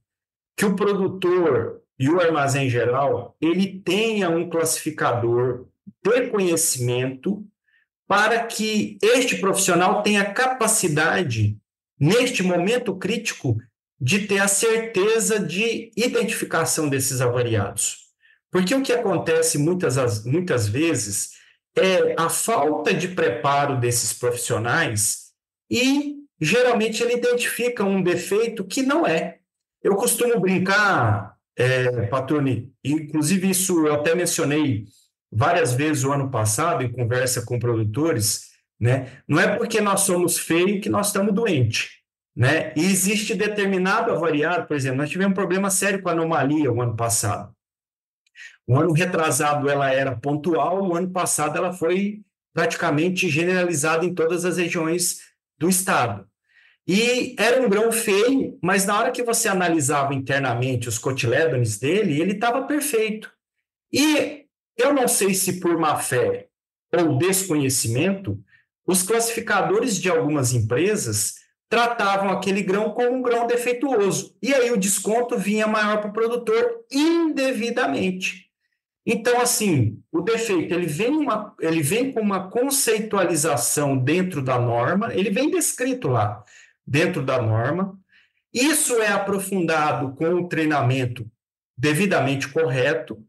que o produtor e o armazém geral, ele tenha um classificador de conhecimento para que este profissional tenha capacidade, neste momento crítico, de ter a certeza de identificação desses avariados. Porque o que acontece muitas, muitas vezes é a falta de preparo desses profissionais e geralmente ele identifica um defeito que não é. Eu costumo brincar, é, Patrone, inclusive isso eu até mencionei várias vezes o ano passado em conversa com produtores, né? Não é porque nós somos feios que nós estamos doentes, né? E existe determinado avariado, por exemplo, nós tivemos um problema sério com a anomalia o ano passado. O ano retrasado ela era pontual, o ano passado ela foi praticamente generalizada em todas as regiões do estado. E era um grão feio, mas na hora que você analisava internamente os cotilédones dele, ele estava perfeito. E eu não sei se por má fé ou desconhecimento, os classificadores de algumas empresas tratavam aquele grão como um grão defeituoso. E aí o desconto vinha maior para o produtor indevidamente. Então, assim, o defeito ele vem, uma, ele vem com uma conceitualização dentro da norma, ele vem descrito lá dentro da norma. Isso é aprofundado com o treinamento devidamente correto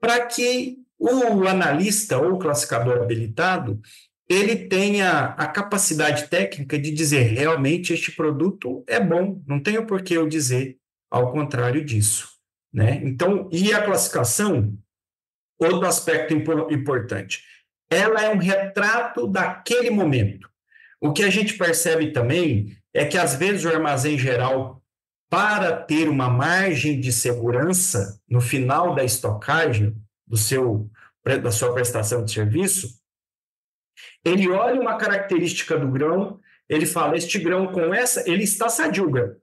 para que o analista ou classificador habilitado, ele tenha a capacidade técnica de dizer realmente este produto é bom, não tenho por que eu dizer ao contrário disso. Né? Então, e a classificação, outro aspecto importante, ela é um retrato daquele momento. O que a gente percebe também é que, às vezes, o armazém geral, para ter uma margem de segurança no final da estocagem, do seu, da sua prestação de serviço, ele olha uma característica do grão, ele fala, este grão com essa, ele está sadio, grão.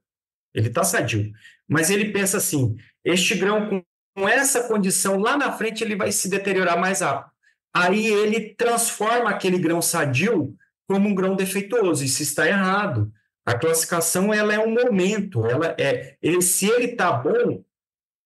ele está sadio, mas ele pensa assim, este grão com, essa condição, lá na frente ele vai se deteriorar mais rápido. Aí ele transforma aquele grão sadio como um grão defeituoso, isso está errado. A classificação ela é um momento, ela é, ele, se ele está bom,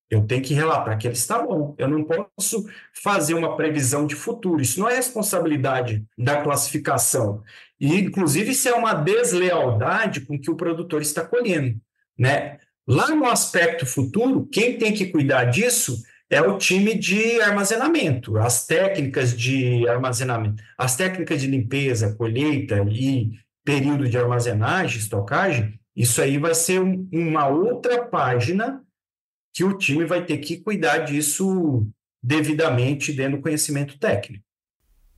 eu tenho que relatar que ele está bom. Eu não posso fazer uma previsão de futuro. Isso não é responsabilidade da classificação. E, inclusive, isso é uma deslealdade com que o produtor está colhendo. Né? Lá no aspecto futuro, quem tem que cuidar disso é o time de armazenamento, as técnicas de armazenamento, as técnicas de limpeza, colheita e período de armazenagem, estocagem. Isso aí vai ser um, uma outra página que o time vai ter que cuidar disso devidamente, dando conhecimento técnico.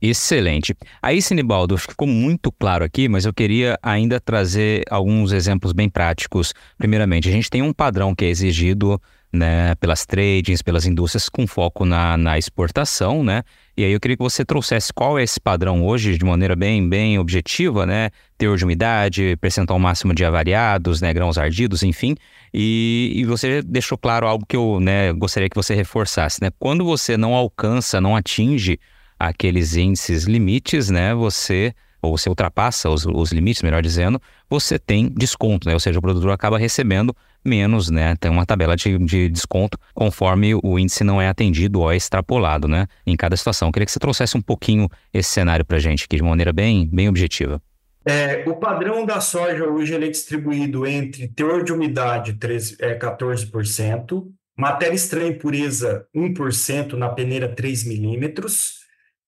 Excelente. Aí, Sinibaldo, ficou muito claro aqui, mas eu queria ainda trazer alguns exemplos bem práticos. Primeiramente, a gente tem um padrão que é exigido né, pelas tradings, pelas indústrias com foco na, na exportação, né? E aí eu queria que você trouxesse qual é esse padrão hoje de maneira bem, bem objetiva, né? Teor de umidade, percentual máximo de avariados, né? Grãos ardidos, enfim. E, e você deixou claro algo que eu né, gostaria que você reforçasse, né? Quando você não alcança, não atinge aqueles índices limites, né? Você ou você ultrapassa os, os limites, melhor dizendo, você tem desconto, né? Ou seja, o produtor acaba recebendo menos, né? Tem uma tabela de, de desconto conforme o índice não é atendido ou é extrapolado, né? Em cada situação. Eu queria que você trouxesse um pouquinho esse cenário para gente aqui de maneira bem, bem objetiva. É, o padrão da soja hoje é distribuído entre teor de umidade 13, é, 14%, matéria estranha impureza 1% na peneira 3 milímetros,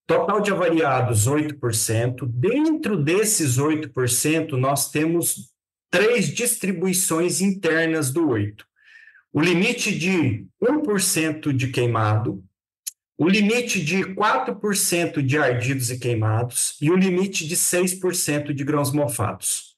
total de avariados 8%. Dentro desses 8%, nós temos três distribuições internas do 8. O limite de 1% de queimado, o limite de 4% de ardidos e queimados e o limite de 6% de grãos mofados.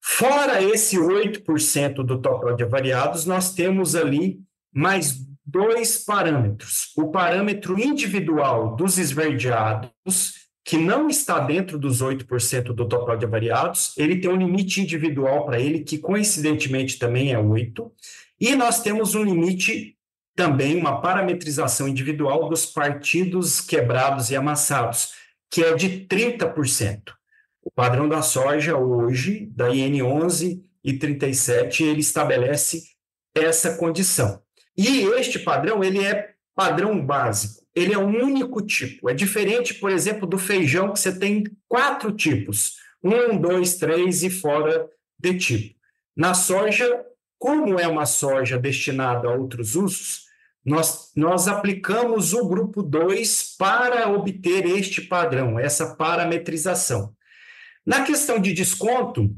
Fora esse 8% do total de avariados, nós temos ali mais dois parâmetros. O parâmetro individual dos esverdeados que não está dentro dos 8% do total de avariados, ele tem um limite individual para ele, que coincidentemente também é 8%, e nós temos um limite também, uma parametrização individual dos partidos quebrados e amassados, que é de 30%. O padrão da soja hoje, da IN 11 e 37, ele estabelece essa condição. E este padrão, ele é padrão básico. Ele é um único tipo. É diferente, por exemplo, do feijão, que você tem quatro tipos. Um, dois, três e fora de tipo. Na soja, como é uma soja destinada a outros usos, nós, nós aplicamos o grupo 2 para obter este padrão, essa parametrização. Na questão de desconto,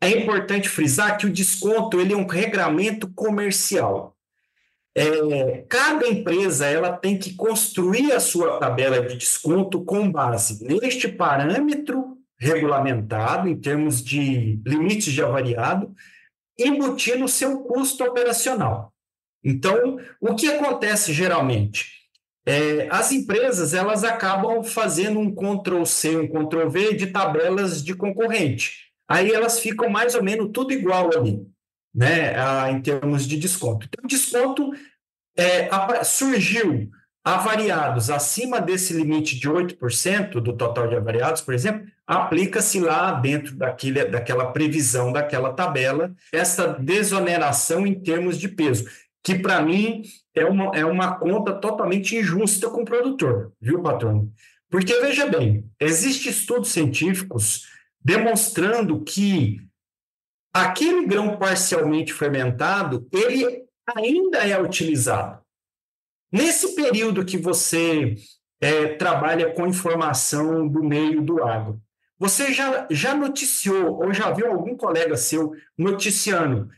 é importante frisar que o desconto ele é um regramento comercial. É, cada empresa ela tem que construir a sua tabela de desconto com base neste parâmetro regulamentado em termos de limites de avariado, embutir no seu custo operacional. Então, o que acontece geralmente? É, as empresas elas acabam fazendo um Ctrl-C, um Ctrl-V de tabelas de concorrente. Aí elas ficam mais ou menos tudo igual ali, né, em termos de desconto. Então, desconto é, surgiu avariados acima desse limite de 8% do total de avariados, por exemplo, aplica-se lá dentro daquele, daquela previsão, daquela tabela, essa desoneração em termos de peso, que para mim é uma, é uma conta totalmente injusta com o produtor, viu, patrão? Porque, veja bem, existem estudos científicos demonstrando que aquele grão parcialmente fermentado, ele ainda é utilizado. Nesse período que você é, trabalha com informação do meio do agro, você já, já noticiou ou já viu algum colega seu noticiando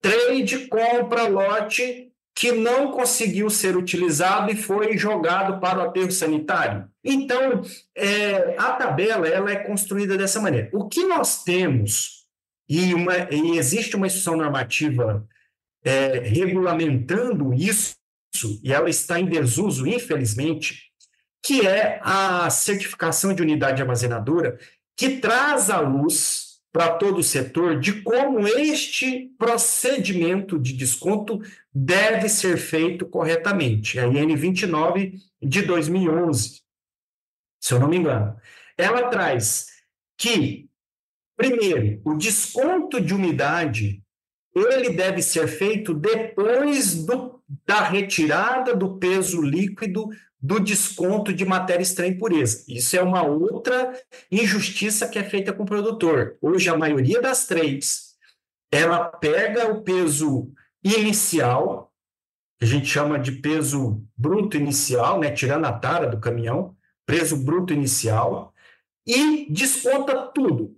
trade compra lote que não conseguiu ser utilizado e foi jogado para o aterro sanitário? Então, é, a tabela ela é construída dessa maneira. O que nós temos, e, uma, e existe uma instrução normativa é, regulamentando isso, e ela está em desuso, infelizmente, que é a certificação de unidade armazenadora, que traz à luz para todo o setor de como este procedimento de desconto deve ser feito corretamente. A IN 29 de 2011, se eu não me engano. Ela traz que, primeiro, o desconto de umidade ele deve ser feito depois do, da retirada do peso líquido do desconto de matéria estranha impureza. Isso é uma outra injustiça que é feita com o produtor. Hoje, a maioria das trades, ela pega o peso inicial, que a gente chama de peso bruto inicial, né, tirando a tara do caminhão, peso bruto inicial, e desconta tudo.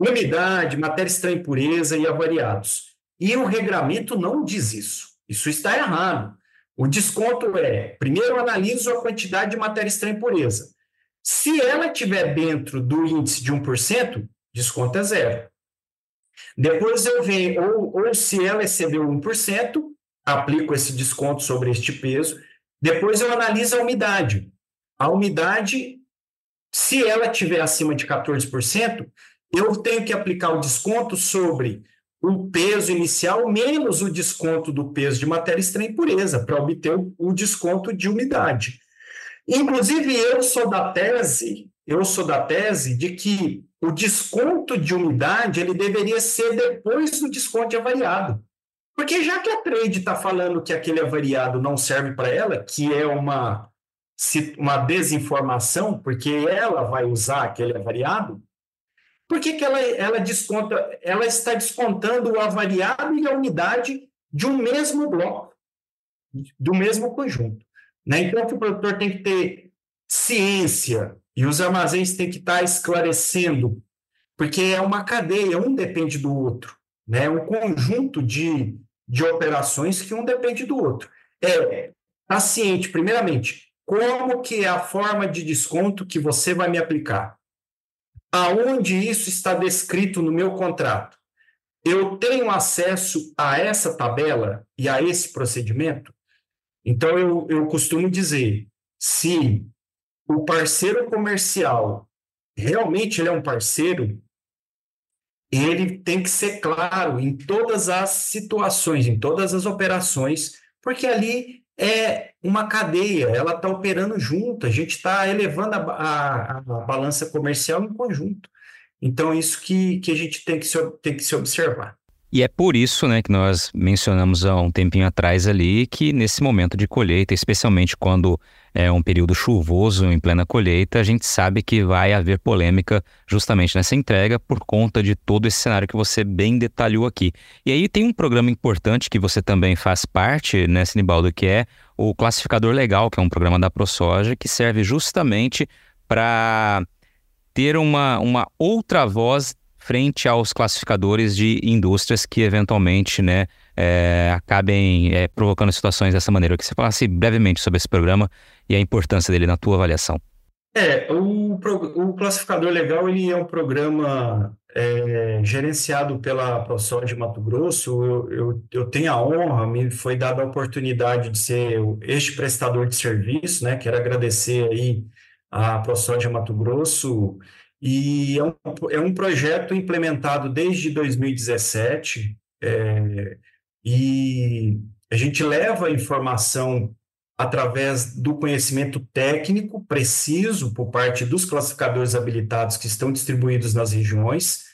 Umidade, matéria estranha impureza e avariados. E o regramento não diz isso. Isso está errado. O desconto é, primeiro analiso a quantidade de matéria estranha impureza. Se ela estiver dentro do índice de 1%, desconto é zero. Depois eu venho, ou, ou se ela excedeu 1%, aplico esse desconto sobre este peso. Depois eu analiso a umidade. A umidade, se ela estiver acima de 14%, eu tenho que aplicar o desconto sobre o peso inicial menos o desconto do peso de matéria estranha e pureza, para obter o, desconto de umidade. Inclusive, eu sou da tese, eu sou da tese de que o desconto de umidade ele deveria ser depois do desconto de avariado. Porque já que a trade está falando que aquele avariado não serve para ela, que é uma, uma desinformação, porque ela vai usar aquele avariado, por que, que ela, ela desconta? Ela está descontando o avariado e a unidade de um mesmo bloco, do mesmo conjunto. Né? Então, o produtor tem que ter ciência e os armazéns têm que estar esclarecendo, porque é uma cadeia, um depende do outro. Né? Um conjunto de, de operações que um depende do outro. É paciente, primeiramente, como que é a forma de desconto que você vai me aplicar? Aonde isso está descrito no meu contrato, eu tenho acesso a essa tabela e a esse procedimento? Então, eu, eu costumo dizer, se o parceiro comercial realmente ele é um parceiro, ele tem que ser claro em todas as situações, em todas as operações, porque ali é uma cadeia, ela está operando junto, a gente está elevando a, a, a, balança comercial em conjunto. Então, isso que, que a gente tem que, se, tem que se observar. E é por isso, né, que nós mencionamos há um tempinho atrás ali que nesse momento de colheita, especialmente quando é um período chuvoso em plena colheita, a gente sabe que vai haver polêmica justamente nessa entrega por conta de todo esse cenário que você bem detalhou aqui. E aí tem um programa importante que você também faz parte, né, Sinibaldo, que é o Classificador Legal, que é um programa da ProSoja que serve justamente para ter uma, uma outra voz frente aos classificadores de indústrias que eventualmente né, é, acabem é, provocando situações dessa maneira. Eu queria que você falasse brevemente sobre esse programa e a importância dele na tua avaliação. É, o, o classificador legal ele é um programa é, gerenciado pela ProSoja Mato Grosso. Eu, eu, eu, tenho a honra, me foi dada a oportunidade de ser este prestador de serviço, né? Quero agradecer aí a ProSoja Mato Grosso e é um, é um projeto implementado desde 2017, é, e a gente leva a informação através do conhecimento técnico preciso por parte dos classificadores habilitados que estão distribuídos nas regiões,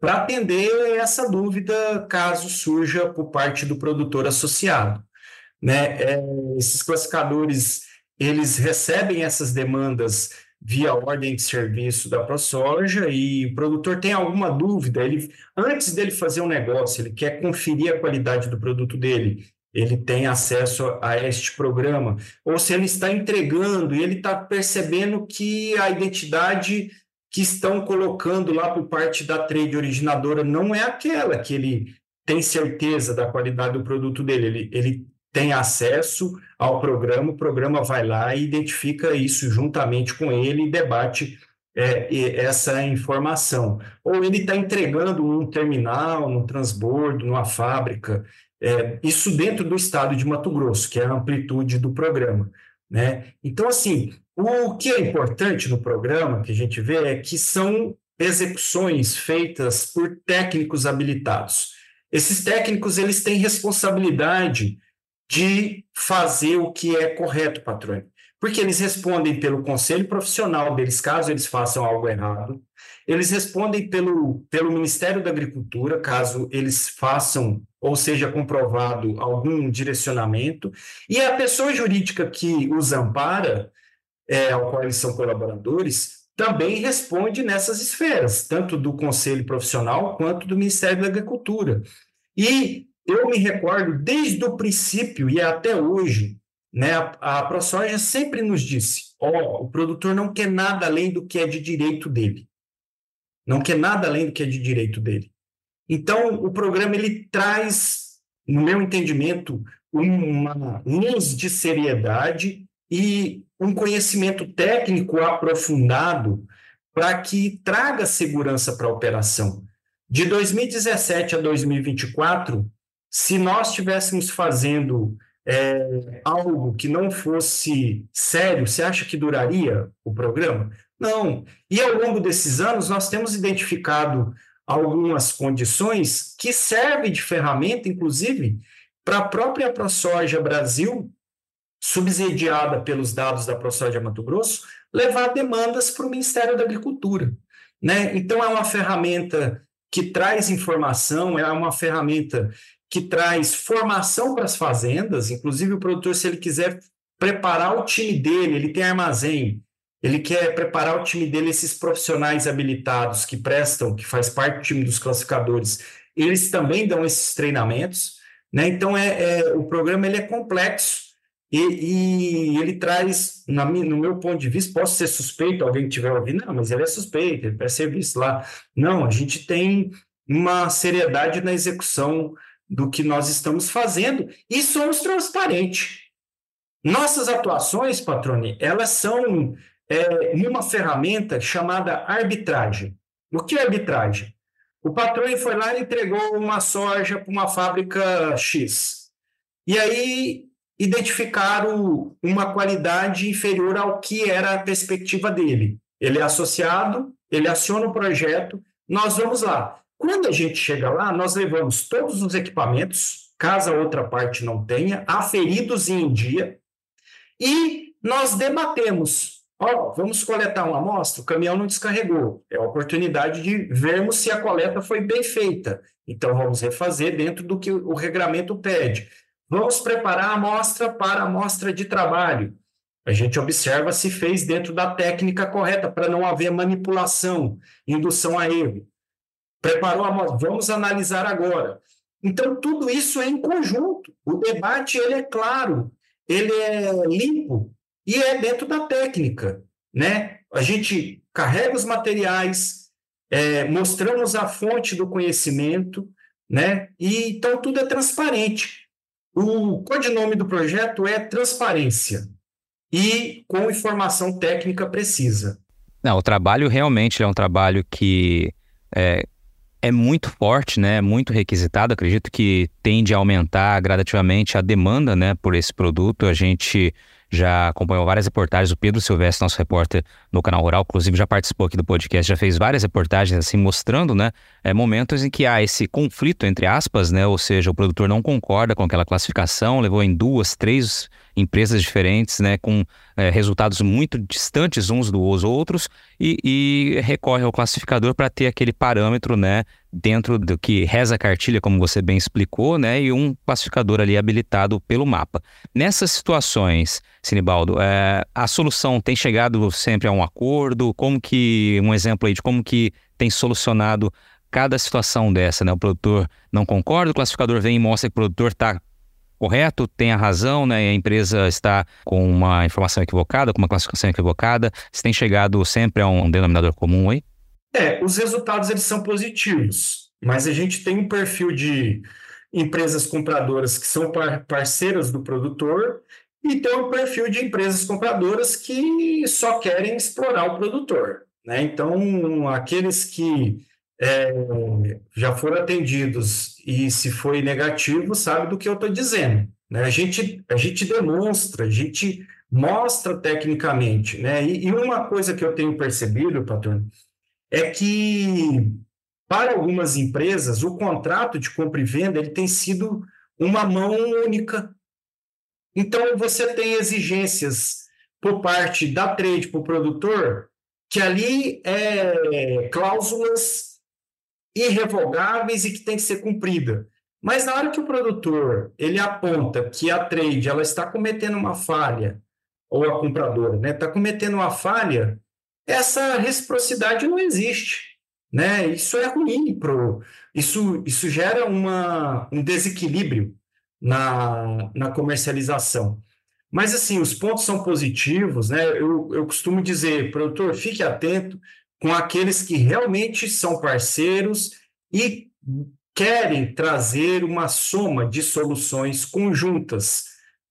para atender essa dúvida caso surja por parte do produtor associado. Né? É, esses classificadores eles recebem essas demandas via ordem de serviço da ProSoja e o produtor tem alguma dúvida, ele antes dele fazer um negócio, ele quer conferir a qualidade do produto dele, ele tem acesso a este programa, ou se ele está entregando e ele está percebendo que a identidade que estão colocando lá por parte da trade originadora não é aquela que ele tem certeza da qualidade do produto dele, ele, ele tem acesso ao programa, o programa vai lá e identifica isso juntamente com ele e debate é, essa informação. Ou ele está entregando num terminal, num transbordo, numa fábrica, é, isso dentro do estado de Mato Grosso, que é a amplitude do programa. Né? Então, assim, o que é importante no programa que a gente vê é que são execuções feitas por técnicos habilitados. Esses técnicos eles têm responsabilidade de fazer o que é correto, patrão. Porque eles respondem pelo conselho profissional deles, caso eles façam algo errado. Eles respondem pelo, pelo Ministério da Agricultura, caso eles façam ou seja comprovado algum direcionamento. E a pessoa jurídica que os ampara, é, ao qual eles são colaboradores, também responde nessas esferas, tanto do conselho profissional quanto do Ministério da Agricultura. E eu me recordo desde o princípio e até hoje, né, a, a ProSoja sempre nos disse: ó, oh, o produtor não quer nada além do que é de direito dele. Não quer nada além do que é de direito dele. Então, o programa ele traz, no meu entendimento, uma luz de seriedade e um conhecimento técnico aprofundado para que traga segurança para a operação. De 2017 a 2024, se nós estivéssemos fazendo é, algo que não fosse sério, você acha que duraria o programa? Não. E ao longo desses anos, nós temos identificado algumas condições que servem de ferramenta, inclusive, para a própria ProSoja Brasil, subsidiada pelos dados da ProSoja Mato Grosso, levar demandas para o Ministério da Agricultura. Né? Então, é uma ferramenta que traz informação, é uma ferramenta que traz formação para as fazendas, inclusive o produtor, se ele quiser preparar o time dele, ele tem armazém, ele quer preparar o time dele, esses profissionais habilitados que prestam, que faz parte do time dos classificadores, eles também dão esses treinamentos, né? Então é, é o programa ele é complexo e, e ele traz, na, no meu ponto de vista, posso ser suspeito, alguém que estiver ouvindo, não, mas ele é suspeito, ele presta serviço lá. Não, a gente tem uma seriedade na execução do que nós estamos fazendo e somos transparentes. Nossas atuações, Patrone, elas são é, numa ferramenta chamada arbitragem. O que é arbitragem? O patrão foi lá e entregou uma soja para uma fábrica X. E aí identificaram uma qualidade inferior ao que era a perspectiva dele. Ele é associado, ele aciona o projeto, nós vamos lá. Quando a gente chega lá, nós levamos todos os equipamentos, caso a outra parte não tenha, aferidos em dia, e nós debatemos. Ó, vamos coletar uma amostra, o caminhão não descarregou. É a oportunidade de vermos se a coleta foi bem feita. Então, vamos refazer dentro do que o regramento pede. Vamos preparar a amostra para a amostra de trabalho. A gente observa se fez dentro da técnica correta, para não haver manipulação, indução a erro. Preparou a amostra, vamos analisar agora. Então, tudo isso é em conjunto. O debate ele é claro, ele é limpo e é dentro da técnica. Né? A gente carrega os materiais, é, mostramos a fonte do conhecimento, né? e então tudo é transparente. O codinome do projeto é transparência e com informação técnica precisa. Não, o trabalho realmente é um trabalho que é, é muito forte, né? Muito requisitado. Acredito que tende a aumentar gradativamente a demanda, né, por esse produto. A gente já acompanhou várias reportagens. O Pedro Silvestre, nosso repórter no canal Rural, inclusive já participou aqui do podcast, já fez várias reportagens assim mostrando, né, é, momentos em que há esse conflito entre aspas, né, ou seja, o produtor não concorda com aquela classificação, levou em duas, três empresas diferentes, né, com é, resultados muito distantes uns dos outros e, e recorre ao classificador para ter aquele parâmetro, né, dentro do que reza a cartilha, como você bem explicou, né, e um classificador ali habilitado pelo mapa. Nessas situações, Sinibaldo, é, a solução tem chegado sempre a um acordo? Como que um exemplo aí de como que tem solucionado cada situação dessa, né? O produtor não concorda, o classificador vem e mostra que o produtor está correto, tem a razão, né? A empresa está com uma informação equivocada, com uma classificação equivocada. Você tem chegado sempre a um denominador comum aí? É, os resultados eles são positivos, mas a gente tem um perfil de empresas compradoras que são parceiras do produtor e tem um perfil de empresas compradoras que só querem explorar o produtor. Né? Então, aqueles que é, já foram atendidos e se foi negativo, sabe do que eu estou dizendo. Né? A, gente, a gente demonstra, a gente mostra tecnicamente. Né? E, e uma coisa que eu tenho percebido, patrão, é que para algumas empresas o contrato de compra e venda ele tem sido uma mão única. Então você tem exigências por parte da trade para o produtor que ali é cláusulas irrevogáveis e que tem que ser cumprida. Mas na hora que o produtor ele aponta que a trade ela está cometendo uma falha, ou a compradora né, está cometendo uma falha, essa reciprocidade não existe. Né? Isso é ruim, pro, isso, isso gera uma, um desequilíbrio na, na comercialização. Mas, assim, os pontos são positivos, né? Eu, eu costumo dizer, produtor, fique atento, com aqueles que realmente são parceiros e querem trazer uma soma de soluções conjuntas,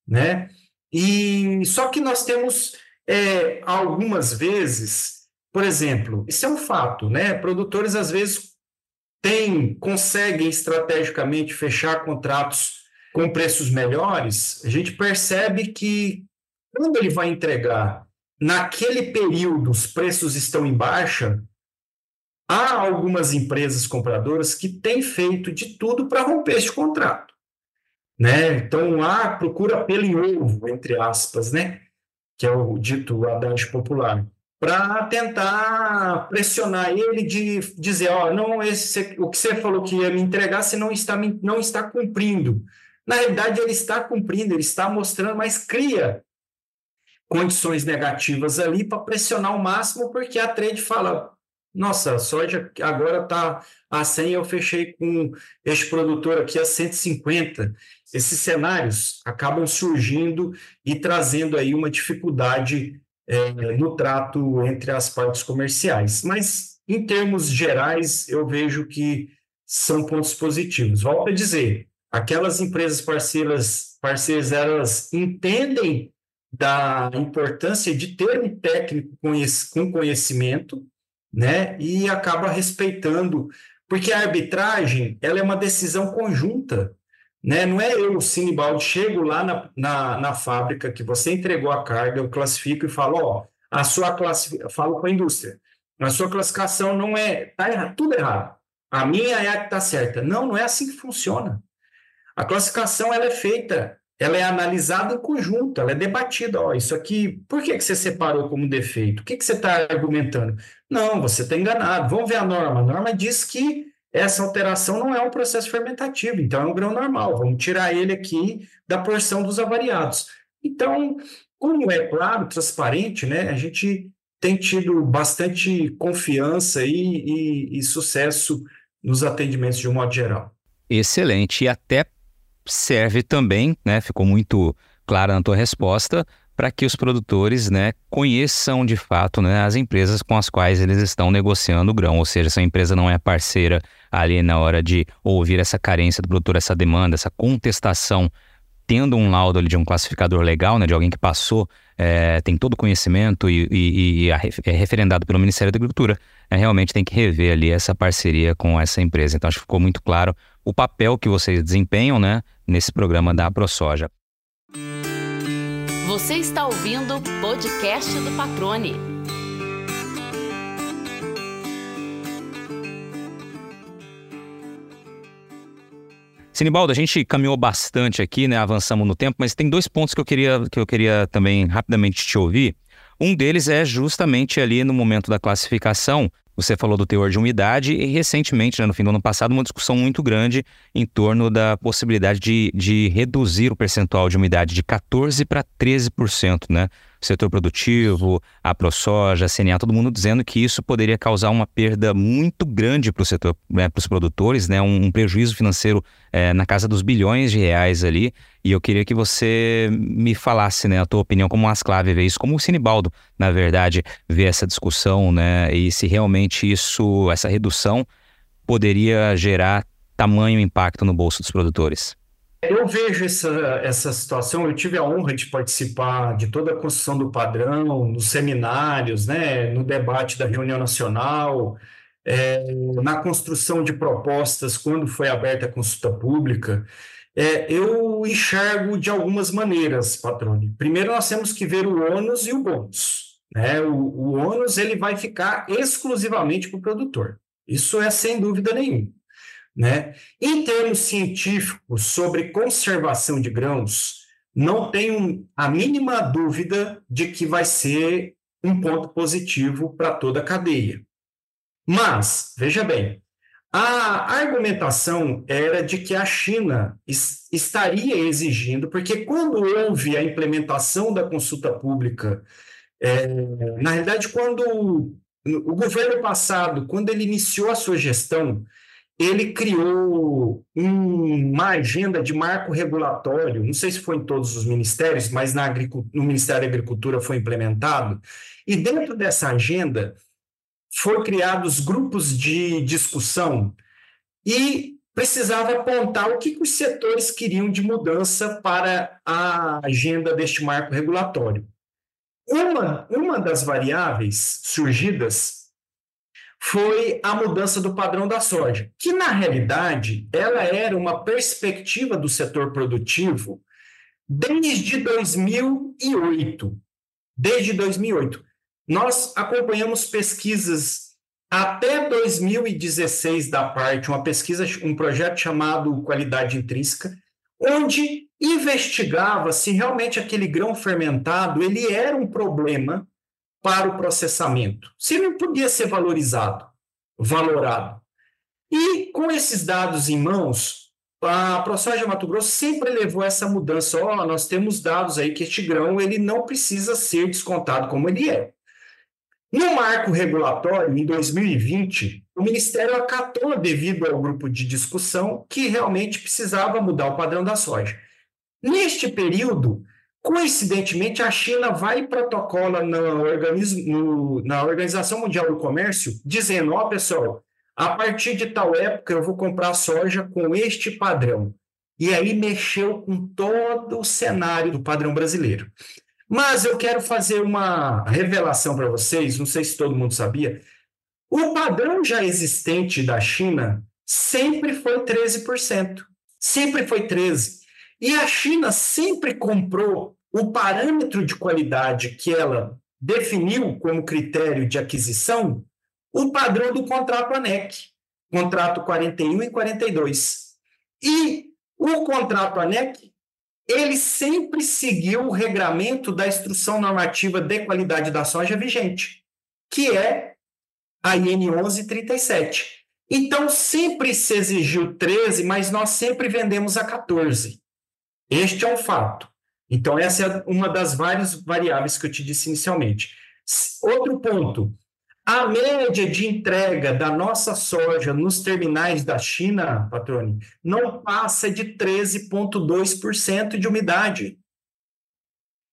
né? E só que nós temos é, algumas vezes, por exemplo, isso é um fato, né? Produtores às vezes têm, conseguem estrategicamente fechar contratos com preços melhores. A gente percebe que quando ele vai entregar naquele período os preços estão em baixa, há algumas empresas compradoras que têm feito de tudo para romper este contrato. Né? Então, há procura pelo em ovo, entre aspas, né? que é o dito adágio popular, para tentar pressionar ele de dizer, ó, não, esse, o que você falou que ia me entregar, você não está, não está cumprindo. Na realidade, ele está cumprindo, ele está mostrando, mas cria condições negativas ali para pressionar o máximo, porque a trade fala: nossa, a soja agora está a 100, eu fechei com este produtor aqui a 150. Esses cenários acabam surgindo e trazendo aí uma dificuldade é, no trato entre as partes comerciais. Mas, em termos gerais, eu vejo que são pontos positivos. Volto a dizer, aquelas empresas parceiras, parceiras elas entendem da importância de ter um técnico com conhecimento, né, e acaba respeitando, porque a arbitragem ela é uma decisão conjunta, né, não é eu, Sinibaldi, chego lá na, na, na fábrica que você entregou a carga, eu classifico e falo, ó, a sua classificação, falo com a indústria, a sua classificação não é, tá errado, tudo errado, a minha é a que está certa. Não, não é assim que funciona. A classificação ela é feita ela é analisada em conjunto, ela é debatida. Ó, isso aqui, por que, que você separou como defeito? O que, que você está argumentando? Não, você está enganado. Vamos ver a norma. A norma diz que essa alteração não é um processo fermentativo, então é um grão normal. Vamos tirar ele aqui da porção dos avariados. Então, como é claro, transparente, né, a gente tem tido bastante confiança e, e, e sucesso nos atendimentos de um modo geral. Excelente. E até serve também, né, ficou muito clara na tua resposta, para que os produtores né, conheçam de fato né, as empresas com as quais eles estão negociando o grão, ou seja, se a empresa não é parceira ali na hora de ouvir essa carência do produtor, essa demanda, essa contestação, tendo um laudo ali de um classificador legal, né, de alguém que passou, é, tem todo o conhecimento e, e, e é referendado pelo Ministério da Agricultura, é, realmente tem que rever ali essa parceria com essa empresa. Então acho que ficou muito claro o papel que vocês desempenham né, nesse programa da ProSoja. Você está ouvindo o podcast do Patrone. Sinibaldo, a gente caminhou bastante aqui, né? Avançamos no tempo, mas tem dois pontos que eu queria, que eu queria também rapidamente te ouvir. Um deles é justamente ali no momento da classificação, você falou do teor de umidade e recentemente, né, no fim do ano passado, uma discussão muito grande em torno da possibilidade de, de reduzir o percentual de umidade de 14% para 13%, né? Setor produtivo, a ProSoja, a CNA, todo mundo dizendo que isso poderia causar uma perda muito grande para o setor, né, para os produtores, né, um, um prejuízo financeiro é, na casa dos bilhões de reais ali. E eu queria que você me falasse, né, a tua opinião como o Asclave vê isso, como o Sinibaldo, na verdade, vê essa discussão, né, e se realmente isso, essa redução poderia gerar tamanho impacto no bolso dos produtores. Eu vejo essa, essa situação, eu tive a honra de participar de toda a construção do padrão, nos seminários, né, no debate da reunião nacional, é, na construção de propostas quando foi aberta a consulta pública. É, eu enxergo de algumas maneiras, Patrone. Primeiro, nós temos que ver o ônus e o bônus. Né? O, o ônus ele vai ficar exclusivamente para o produtor. Isso é sem dúvida nenhuma. Né? Em termos científicos sobre conservação de grãos, não tenho a mínima dúvida de que vai ser um ponto positivo para toda a cadeia. Mas, veja bem, a argumentação era de que a China estaria exigindo, porque quando houve a implementação da consulta pública, é, na realidade, quando o governo passado, quando ele iniciou a sua gestão, ele criou uma agenda de marco regulatório, não sei se foi em todos os ministérios, mas na no Ministério da Agricultura foi implementado, e dentro dessa agenda foram criados grupos de discussão e precisava apontar o que, que os setores queriam de mudança para a agenda deste marco regulatório. Uma, uma das variáveis surgidas foi a mudança do padrão da soja, que na realidade ela era uma perspectiva do setor produtivo desde 2008. Desde 2008. Nós acompanhamos pesquisas até 2016 da parte, uma pesquisa, um projeto chamado Qualidade Intrínseca, onde investigava se realmente aquele grão fermentado ele era um problema para o processamento. Se não podia ser valorizado, valorado. E com esses dados em mãos, a ProSoja Mato Grosso sempre levou essa mudança. Oh, nós temos dados aí que este grão ele não precisa ser descontado como ele é. No marco regulatório, em 2020, o Ministério acatou devido ao grupo de discussão que realmente precisava mudar o padrão da soja. Neste período, Coincidentemente, a China vai e protocola organismo, no, na Organização Mundial do Comércio, dizendo: ó, oh, pessoal, a partir de tal época eu vou comprar soja com este padrão. E aí mexeu com todo o cenário do padrão brasileiro. Mas eu quero fazer uma revelação para vocês, não sei se todo mundo sabia. O padrão já existente da China sempre foi 13%. Sempre foi 13%. E a China sempre comprou o parâmetro de qualidade que ela definiu como critério de aquisição, o padrão do contrato ANEC, contrato 41 e 42. E o contrato ANEC ele sempre seguiu o regramento da Instrução Normativa de Qualidade da Soja vigente, que é a IN 1137. Então, sempre se exigiu 13, mas nós sempre vendemos a 14. Este é um fato. Então, essa é uma das várias variáveis que eu te disse inicialmente. Outro ponto, a média de entrega da nossa soja nos terminais da China, Patrone, não passa de 13,2% de umidade.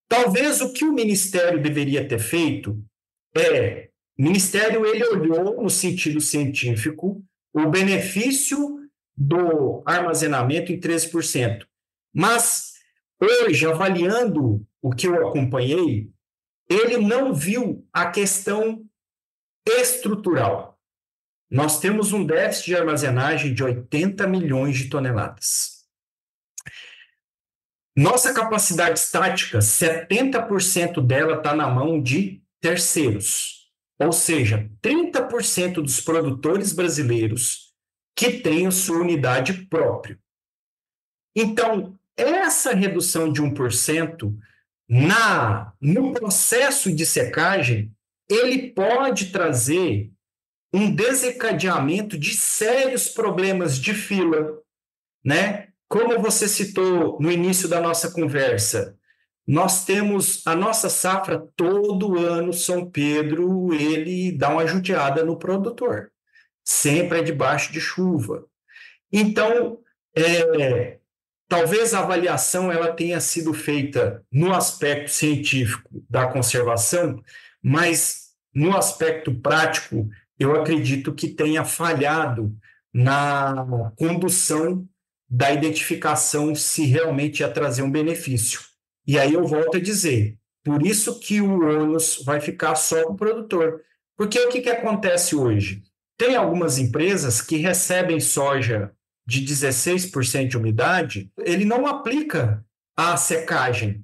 Talvez o que o Ministério deveria ter feito é, o Ministério ele olhou no sentido científico o benefício do armazenamento em 13%. Mas hoje, avaliando o que eu acompanhei, ele não viu a questão estrutural. Nós temos um déficit de armazenagem de 80 milhões de toneladas. Nossa capacidade estática, 70% dela está na mão de terceiros. Ou seja, 30% dos produtores brasileiros que têm sua unidade própria. Então, essa redução de 1% na, no processo de secagem ele pode trazer um desencadeamento de sérios problemas de fila, né? Como você citou no início da nossa conversa, nós temos a nossa safra todo ano, São Pedro, ele dá uma judiada no produtor. Sempre é debaixo de chuva. Então, é, talvez a avaliação ela tenha sido feita no aspecto científico da conservação, mas no aspecto prático, eu acredito que tenha falhado na condução da identificação se realmente ia trazer um benefício. E aí eu volto a dizer, por isso que o ônus vai ficar só com o produtor. Porque o que, que acontece hoje? Tem algumas empresas que recebem soja de 16% de umidade, ele não aplica a secagem.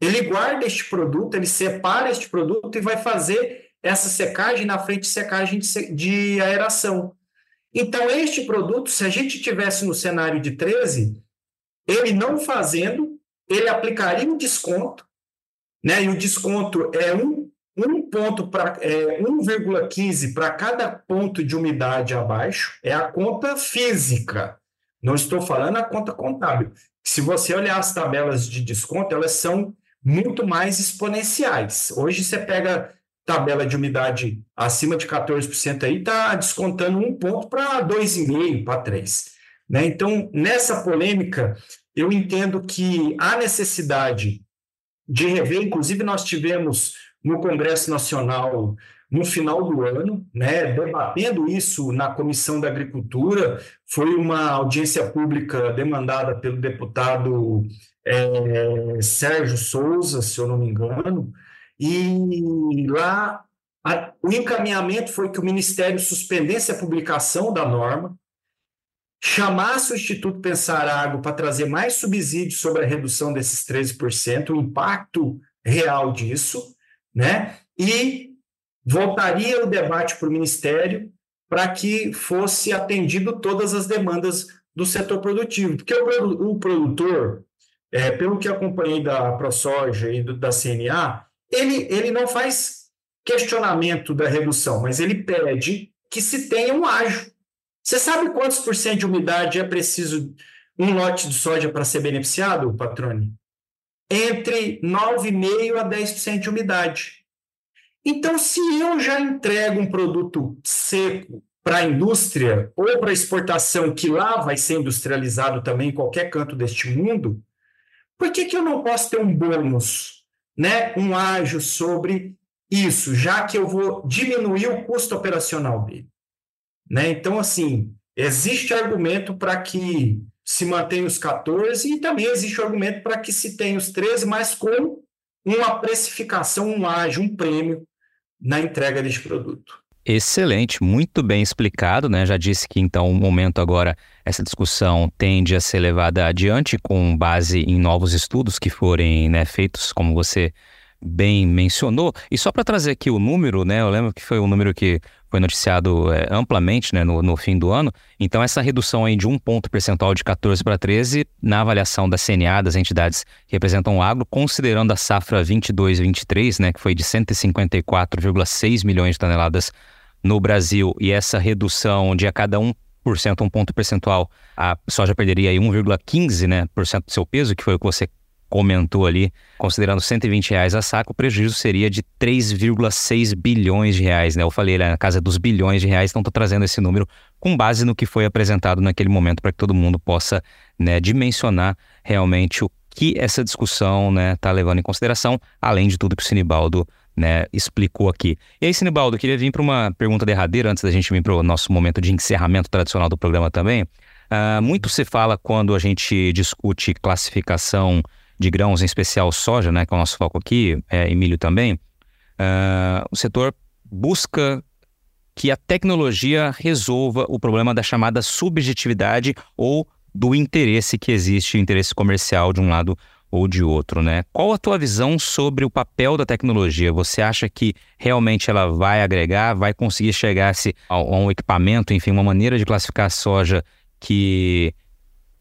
Ele guarda este produto, ele separa este produto e vai fazer essa secagem na frente de secagem de, aeração. Então, este produto, se a gente tivesse no cenário de 13, ele não fazendo, ele aplicaria um desconto, né? E o desconto é um ponto para é, 1,15 para cada ponto de umidade abaixo, é a conta física. Não estou falando a conta contábil. Se você olhar as tabelas de desconto, elas são muito mais exponenciais. Hoje você pega tabela de umidade acima de 14% aí, está descontando um ponto para 2,5%, para 3%. Né? Então, nessa polêmica, eu entendo que há necessidade de rever, inclusive nós tivemos no Congresso Nacional no final do ano, né, debatendo isso na Comissão da Agricultura, foi uma audiência pública demandada pelo deputado é, Sérgio Souza, se eu não me engano, e lá a, o encaminhamento foi que o Ministério suspendesse a publicação da norma, chamasse o Instituto Pensar Água para trazer mais subsídios sobre a redução desses 13%, o impacto real disso, né? E voltaria o debate para o Ministério para que fosse atendido todas as demandas do setor produtivo. Porque o, o produtor, é, pelo que acompanhei da ProSoja e do, da CNA, ele, ele não faz questionamento da redução, mas ele pede que se tenha um ágio. Você sabe quantos por cento de umidade é preciso um lote de soja para ser beneficiado, Patrone? Entre 9,5% a 10% de umidade. Então, se eu já entrego um produto seco para a indústria ou para exportação, que lá vai ser industrializado também em qualquer canto deste mundo, por que, que eu não posso ter um bônus, né, um ágio sobre isso, já que eu vou diminuir o custo operacional dele? Né? Então, assim, existe argumento para que se mantenha os 14 e também existe argumento para que se tenha os 13, mas com uma precificação, um ágio, um prêmio na entrega deste produto. Excelente, muito bem explicado, né? Já disse que então o momento agora essa discussão tende a ser levada adiante com base em novos estudos que forem né, feitos, como você bem mencionou. E só para trazer aqui o número, né? Eu lembro que foi um número que foi noticiado é, amplamente né, no, no, fim do ano. Então, essa redução aí de um ponto percentual de 14 para 13, na avaliação da CNA, das entidades que representam o agro, considerando a safra 22-23, né, que foi de 154,6 milhões de toneladas no Brasil, e essa redução de a cada 1%, um ponto percentual, a soja perderia aí 1,15% né, por cento do seu peso, que foi o que você comentou ali, considerando 120 reais a saco, o prejuízo seria de 3,6 bilhões de reais, né? Eu falei na casa dos bilhões de reais, então estou trazendo esse número com base no que foi apresentado naquele momento para que todo mundo possa né, dimensionar realmente o que essa discussão está né, tá levando em consideração, além de tudo que o Sinibaldo né, explicou aqui. E aí, Sinibaldo, eu queria vir para uma pergunta derradeira antes da gente vir para o nosso momento de encerramento tradicional do programa também. Uh, muito se fala quando a gente discute classificação de grãos, em especial soja, né, que é o nosso foco aqui, é, e milho também, uh, o setor busca que a tecnologia resolva o problema da chamada subjetividade ou do interesse que existe, interesse comercial de um lado ou de outro, né? Qual a tua visão sobre o papel da tecnologia? Você acha que realmente ela vai agregar, vai conseguir chegar-se a, a um equipamento, enfim, uma maneira de classificar a soja que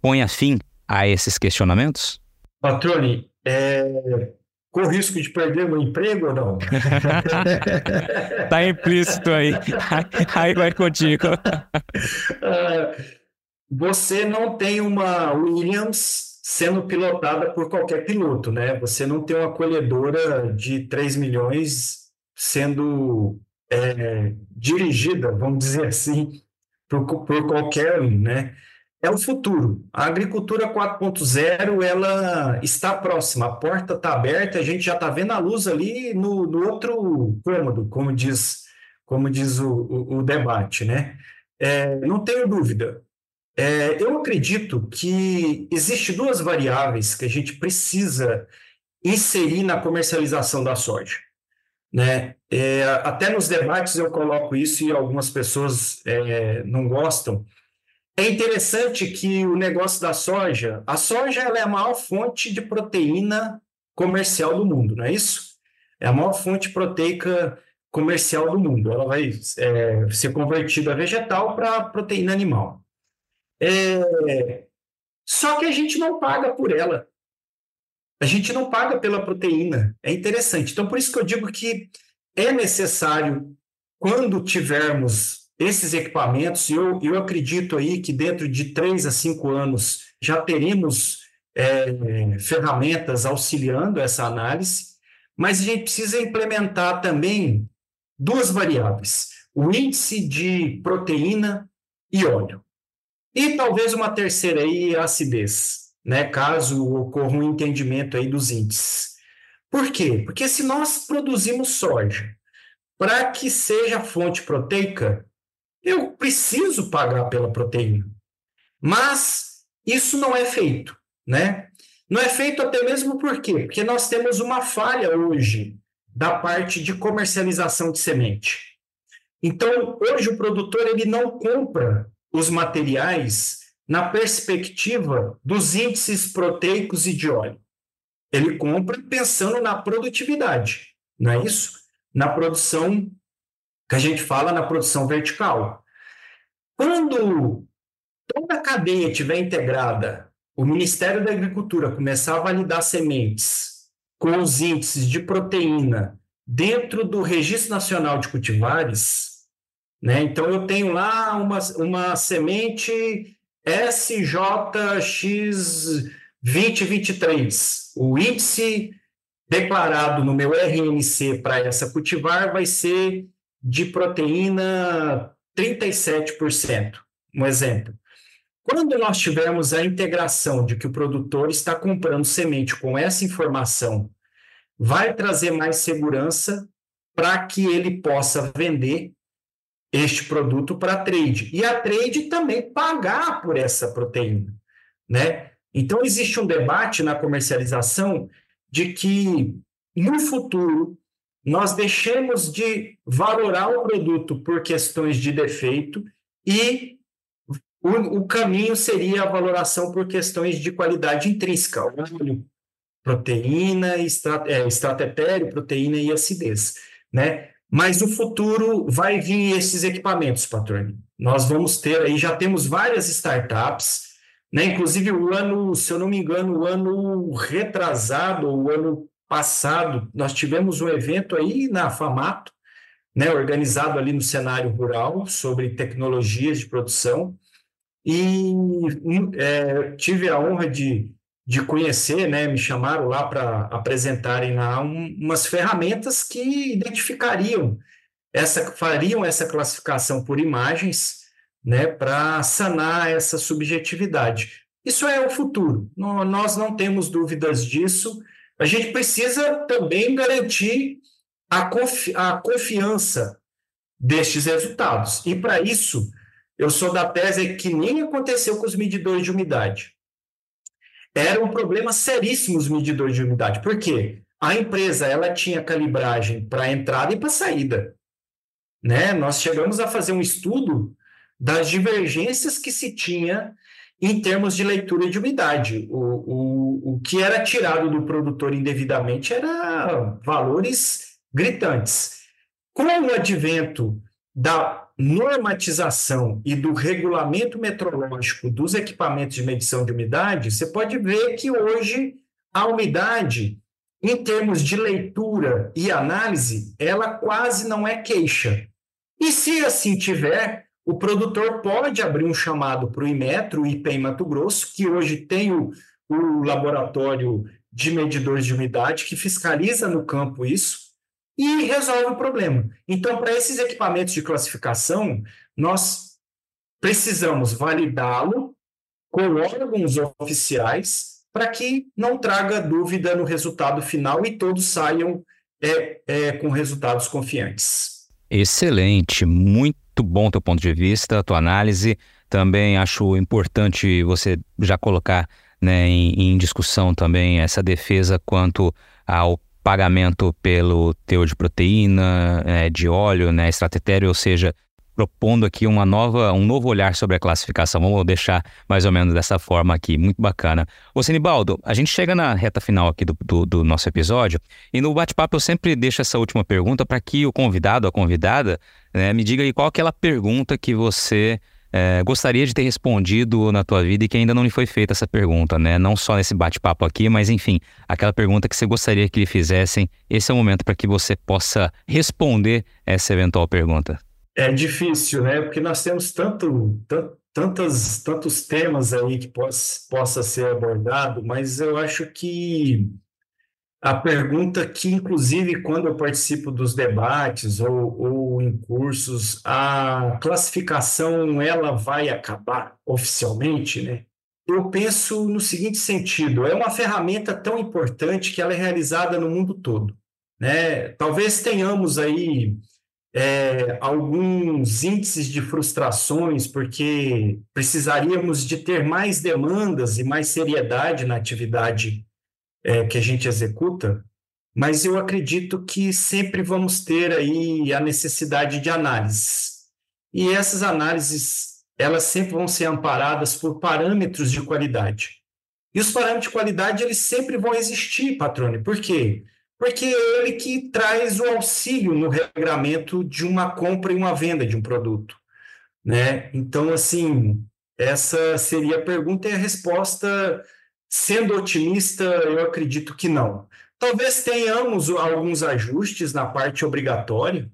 ponha fim a esses questionamentos? Patrone, é, com risco de perder meu emprego ou não? tá implícito aí. Aí vai contigo. Ah, você não tem uma Williams sendo pilotada por qualquer piloto, né? Você não tem uma colhedora de 3 milhões sendo é, dirigida, vamos dizer assim, por, por qualquer um, né? É o futuro. A agricultura 4.0 ela está próxima, a porta está aberta, a gente já está vendo a luz ali no, no, outro cômodo, como diz, como diz o, o, o debate, né? É, não tenho dúvida. É, eu acredito que existe duas variáveis que a gente precisa inserir na comercialização da soja. Né? É, até nos debates eu coloco isso e algumas pessoas é, não gostam, é interessante que o negócio da soja, a soja é a maior fonte de proteína comercial do mundo, não é isso? É a maior fonte proteica comercial do mundo. Ela vai é, ser convertida a vegetal para proteína animal. É, só que a gente não paga por ela. A gente não paga pela proteína. É interessante. Então, por isso que eu digo que é necessário, quando tivermos esses equipamentos, eu, eu acredito aí que dentro de três a cinco anos já teremos é, ferramentas auxiliando essa análise, mas a gente precisa implementar também duas variáveis: o índice de proteína e óleo. E talvez uma terceira aí, a acidez, né? caso ocorra um entendimento aí dos índices. Por quê? Porque se nós produzimos soja para que seja fonte proteica, eu preciso pagar pela proteína. Mas isso não é feito, né? Não é feito até mesmo por quê? Porque nós temos uma falha hoje da parte de comercialização de semente. Então, hoje o produtor ele não compra os materiais na perspectiva dos índices proteicos e de óleo. Ele compra pensando na produtividade, não é isso? Na produção que a gente fala na produção vertical. Quando toda a cadeia estiver integrada, o Ministério da Agricultura começar a validar sementes com os índices de proteína dentro do Registro Nacional de Cultivares, né? Então eu tenho lá uma, uma semente SJX 2023. O índice declarado no meu RNC para essa cultivar vai ser de proteína 37%. Um exemplo. Quando nós tivermos a integração de que o produtor está comprando semente com essa informação, vai trazer mais segurança para que ele possa vender este produto para a trade. E a trade também pagar por essa proteína, né? Então existe um debate na comercialização de que no futuro nós deixemos de valorar o produto por questões de defeito e o, o caminho seria a valoração por questões de qualidade intrínseca. Óleo, proteína, extrato, é, etéreo, proteína e acidez, né? Mas no futuro vai vir esses equipamentos, Patrone. Nós vamos ter aí, já temos várias startups, né? Inclusive o ano, se eu não me engano, o ano retrasado, o ano passado, nós tivemos um evento aí na Famato, né, organizado ali no cenário rural sobre tecnologias de produção e é, tive a honra de, de conhecer, né, me chamaram lá para apresentarem lá um, umas ferramentas que identificariam essa fariam essa classificação por imagens, né, para sanar essa subjetividade. Isso é o futuro. nós não temos dúvidas disso. A gente precisa também garantir a, confi a confiança destes resultados. E para isso, eu sou da tese que nem aconteceu com os medidores de umidade. Era um problema seríssimo os medidores de umidade. Por quê? A empresa ela tinha calibragem para entrada e para saída. Né? Nós chegamos a fazer um estudo das divergências que se tinha em termos de leitura de umidade. O, o, o que era tirado do produtor indevidamente era valores gritantes. Com o advento da normatização e do regulamento metrológico dos equipamentos de medição de umidade, você pode ver que hoje a umidade, em termos de leitura e análise, ela quase não é queixa. E se assim tiver, o produtor pode abrir um chamado para o Imetro, o IP em Mato Grosso, que hoje tem o, o laboratório de medidores de umidade que fiscaliza no campo isso, e resolve o problema. Então, para esses equipamentos de classificação, nós precisamos validá-lo com órgãos oficiais para que não traga dúvida no resultado final e todos saiam é, é, com resultados confiantes. Excelente, muito bom teu ponto de vista, tua análise. Também acho importante você já colocar né, em, em discussão também essa defesa quanto ao pagamento pelo teor de proteína, é, de óleo, né, ou seja, propondo aqui uma nova, um novo olhar sobre a classificação. Vamos deixar mais ou menos dessa forma aqui, muito bacana. Ô Sinibaldo, a gente chega na reta final aqui do, do, do nosso episódio e no bate-papo eu sempre deixo essa última pergunta para que o convidado, a convidada, né, me diga aí qual aquela pergunta que você é, gostaria de ter respondido na tua vida e que ainda não lhe foi feita essa pergunta, né? Não só nesse bate-papo aqui, mas enfim, aquela pergunta que você gostaria que lhe fizessem. Esse é o momento para que você possa responder essa eventual pergunta. É difícil, né? Porque nós temos tanto tantas, tantos temas aí que possa, possa ser abordado, mas eu acho que a pergunta que, inclusive, quando eu participo dos debates ou, ou em cursos, a classificação ela vai acabar oficialmente, né? Eu penso no seguinte sentido: é uma ferramenta tão importante que ela é realizada no mundo todo, né? Talvez tenhamos aí é, alguns índices de frustrações, porque precisaríamos de ter mais demandas e mais seriedade na atividade é, que a gente executa, mas eu acredito que sempre vamos ter aí a necessidade de análise. E essas análises, elas sempre vão ser amparadas por parâmetros de qualidade. E os parâmetros de qualidade, eles sempre vão existir, patrone. Por quê? Porque é ele que traz o auxílio no regramento de uma compra e uma venda de um produto. Né? Então, assim, essa seria a pergunta e a resposta Sendo otimista, eu acredito que não. Talvez tenhamos alguns ajustes na parte obrigatória,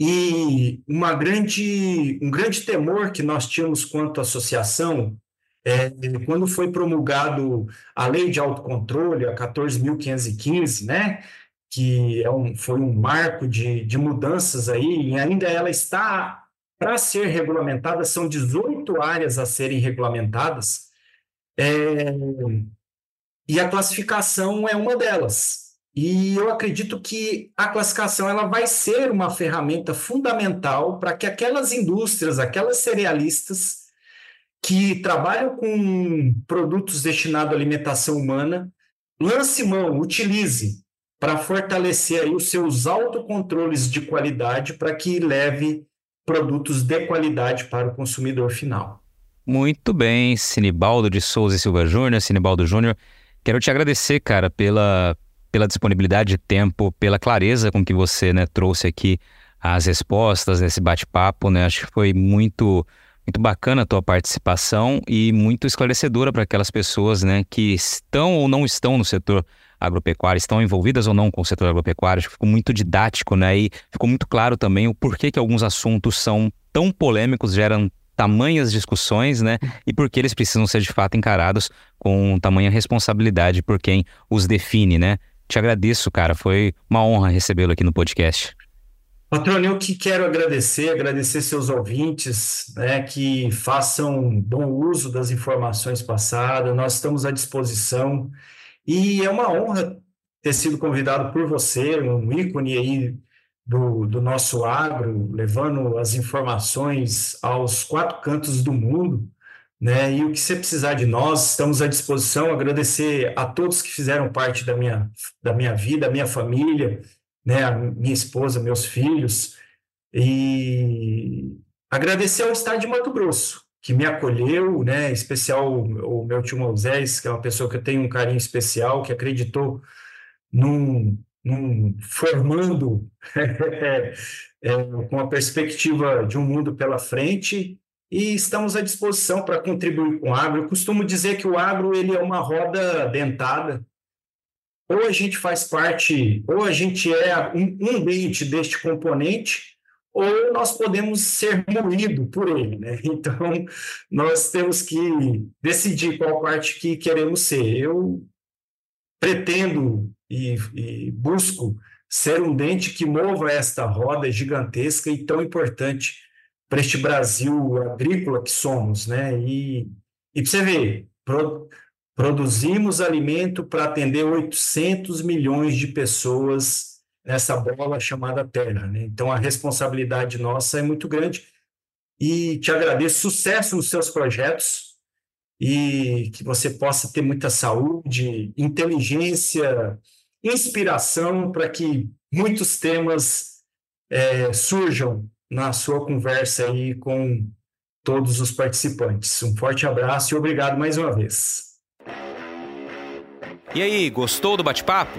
e uma grande, um grande temor que nós tínhamos quanto associação é, quando foi promulgado a lei de autocontrole, a 14.515, né, que é um, foi um marco de, de mudanças aí, e ainda ela está para ser regulamentada, são 18 áreas a serem regulamentadas, é, e a classificação é uma delas. E eu acredito que a classificação ela vai ser uma ferramenta fundamental para que aquelas indústrias, aquelas cerealistas que trabalham com produtos destinados à alimentação humana, lance mão, utilize para fortalecer aí os seus autocontroles de qualidade para que leve produtos de qualidade para o consumidor final. Muito bem, Sinibaldo de Souza e Silva Júnior, Sinibaldo Júnior, Quero te agradecer, cara, pela, pela disponibilidade de tempo, pela clareza com que você né, trouxe aqui as respostas nesse bate-papo. Né? Acho que foi muito, muito bacana a tua participação e muito esclarecedora para aquelas pessoas né, que estão ou não estão no setor agropecuário, estão envolvidas ou não com o setor agropecuário. Acho que ficou muito didático né? e ficou muito claro também o porquê que alguns assuntos são tão polêmicos, geram tamanhas discussões, né? E porque eles precisam ser de fato encarados com tamanha responsabilidade por quem os define, né? Te agradeço, cara. Foi uma honra recebê-lo aqui no podcast. Patrônio, eu que quero agradecer, agradecer seus ouvintes, né, que façam bom uso das informações passadas. Nós estamos à disposição e é uma honra ter sido convidado por você, um ícone aí do, do nosso agro, levando as informações aos quatro cantos do mundo, né? E o que você precisar de nós, estamos à disposição. Agradecer a todos que fizeram parte da minha, da minha vida, a minha família, né? A minha esposa, meus filhos, e agradecer ao Estado de Mato Grosso, que me acolheu, né? Em especial o meu tio Moisés, que é uma pessoa que eu tenho um carinho especial, que acreditou num, num, formando é, com a perspectiva de um mundo pela frente e estamos à disposição para contribuir com o agro. Eu costumo dizer que o agro ele é uma roda dentada. Ou a gente faz parte, ou a gente é um, um dente deste componente, ou nós podemos ser moído por ele. Né? Então, nós temos que decidir qual parte que queremos ser. Eu pretendo e, e busco ser um dente que mova esta roda gigantesca e tão importante para este Brasil agrícola que somos, né? E, e para você ver, pro, produzimos alimento para atender 800 milhões de pessoas nessa bola chamada Terra, né? Então a responsabilidade nossa é muito grande e te agradeço sucesso nos seus projetos e que você possa ter muita saúde, inteligência, inspiração para que muitos temas é, surjam na sua conversa aí com todos os participantes. Um forte abraço e obrigado mais uma vez. E aí, gostou do bate-papo?